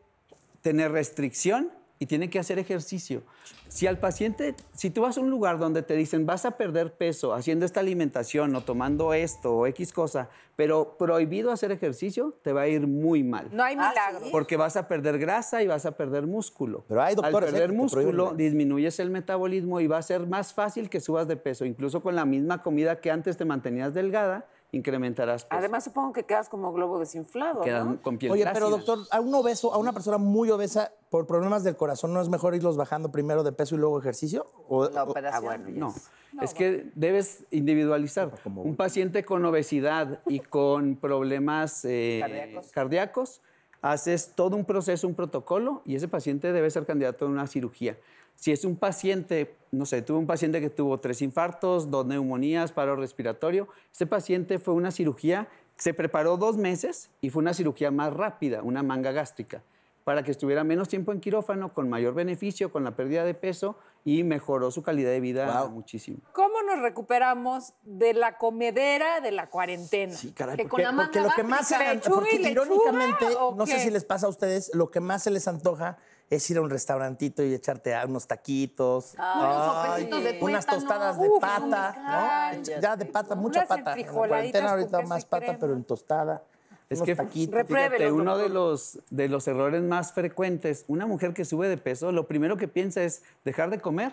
tener restricción y tiene que hacer ejercicio. Si al paciente, si tú vas a un lugar donde te dicen vas a perder peso haciendo esta alimentación o tomando esto o X cosa, pero prohibido hacer ejercicio, te va a ir muy mal. No hay Ah, milagro. Porque vas a perder grasa y vas a perder músculo. Pero hay doctores, Al ¿eh? perder músculo, disminuyes el metabolismo y va a ser más fácil que subas de peso. Incluso con la misma comida que antes te mantenías delgada, incrementarás peso. Además, supongo que quedas como globo desinflado, Quedas ¿no? con piel Oye, pero doctor, a un obeso, a una persona muy obesa, por problemas del corazón, ¿no es mejor irlos bajando primero de peso y luego ejercicio? O, La o- operación. No, es que debes individualizar. Un paciente con obesidad y *laughs* con problemas eh, cardíacos. haces todo un proceso, un protocolo, y ese paciente debe ser candidato a una cirugía. Si es un paciente, no sé, tuve un paciente que tuvo tres infartos, dos neumonías, paro respiratorio, ese paciente fue una cirugía, se preparó dos meses y fue una cirugía más rápida, una manga gástrica, para que estuviera menos tiempo en quirófano, con mayor beneficio, con la pérdida de peso y mejoró su calidad de vida muchísimo. ¿Cómo nos recuperamos de la comedera de la cuarentena? Sí, caray, Que con porque, la manga porque lo que más porque lechuga lechuga, irónicamente, ¿o no sé si les pasa a ustedes, lo que más se les antoja es ir a un restaurantito y echarte a unos taquitos, unos sopecitos de unas tostadas de Uf, pata. Ya de pata, mucha pata. En cuarentena ahorita más pata, crema. pero en tostada. Es unos que taquitos. Fíjate, uno de los, de los errores más frecuentes, una mujer que sube de peso, lo primero que piensa es dejar de comer,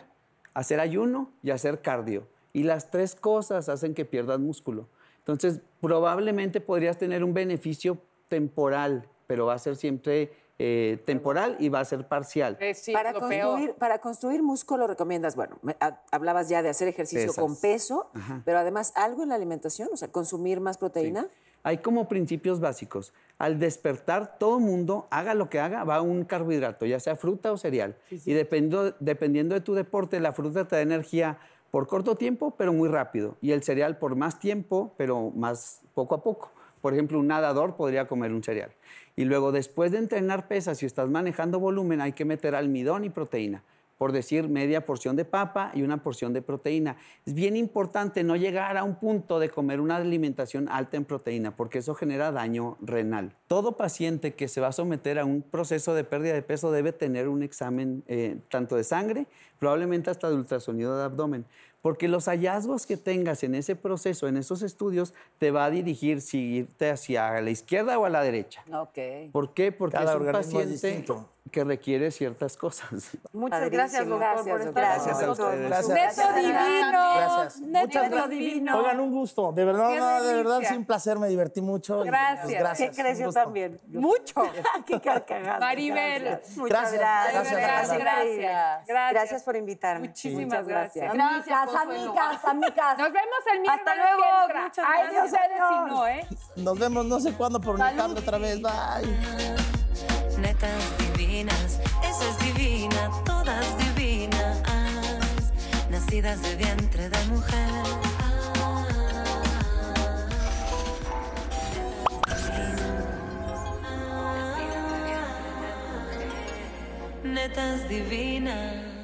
hacer ayuno y hacer cardio. Y las tres cosas hacen que pierdas músculo. Entonces, probablemente podrías tener un beneficio temporal, pero va a ser siempre eh, temporal y va a ser parcial. Eh, sí, para, construir, peor. para construir músculo recomiendas, bueno, me- ha- hablabas ya de hacer ejercicio Pesas. con peso, pero además algo en la alimentación, o sea, consumir más proteína. Hay como principios básicos. Al despertar, todo mundo, haga lo que haga, va a un carbohidrato, ya sea fruta o cereal. Y dependiendo, dependiendo de tu deporte, la fruta te da energía por corto tiempo, pero muy rápido. Y el cereal por más tiempo, pero más poco a poco. Por ejemplo, un nadador podría comer un cereal. Y luego, después de entrenar pesas, si estás manejando volumen, hay que meter almidón y proteína. Por decir, media porción de papa y una porción de proteína. Es bien importante no llegar a un punto de comer una alimentación alta en proteína, porque eso genera daño renal. Todo paciente que se va a someter a un proceso de pérdida de peso debe tener un examen eh, tanto de sangre, probablemente hasta de ultrasonido de abdomen, porque los hallazgos que tengas en ese proceso, en esos estudios, te va a dirigir si irte hacia la izquierda o a la derecha. Ok. ¿Por qué? Porque Cada es un organismo paciente distinto. Que requiere ciertas cosas. *laughs* Muchas gracias, doctor, Gracias, por estar Gracias con a nosotros. Gracias. Neto divino. Gracias. Neto Muchas gracias. divino. Oigan, un gusto. De verdad, no, de verdad, un placer. Me divertí mucho. y, Gracias. pues, gracias. ¿Qué crees un yo gusto. también? Mucho. *laughs* Qué carcajada. Maribel. Muchas Gracias, verdad, gracias, gracias. Gracias. Gracias por invitarme. Muchísimas Muchas gracias. gracias. Gracias, Amigas, amigas, amigas. Nos vemos el miércoles Hasta luego, que muchas Ay, Dios gracias. eres si no, ¿eh? Nos vemos no sé cuándo por Unicable otra vez. Bye. Netas divinas, esa es divina, todas divinas, nacidas de vientre de mujer. Netas divinas.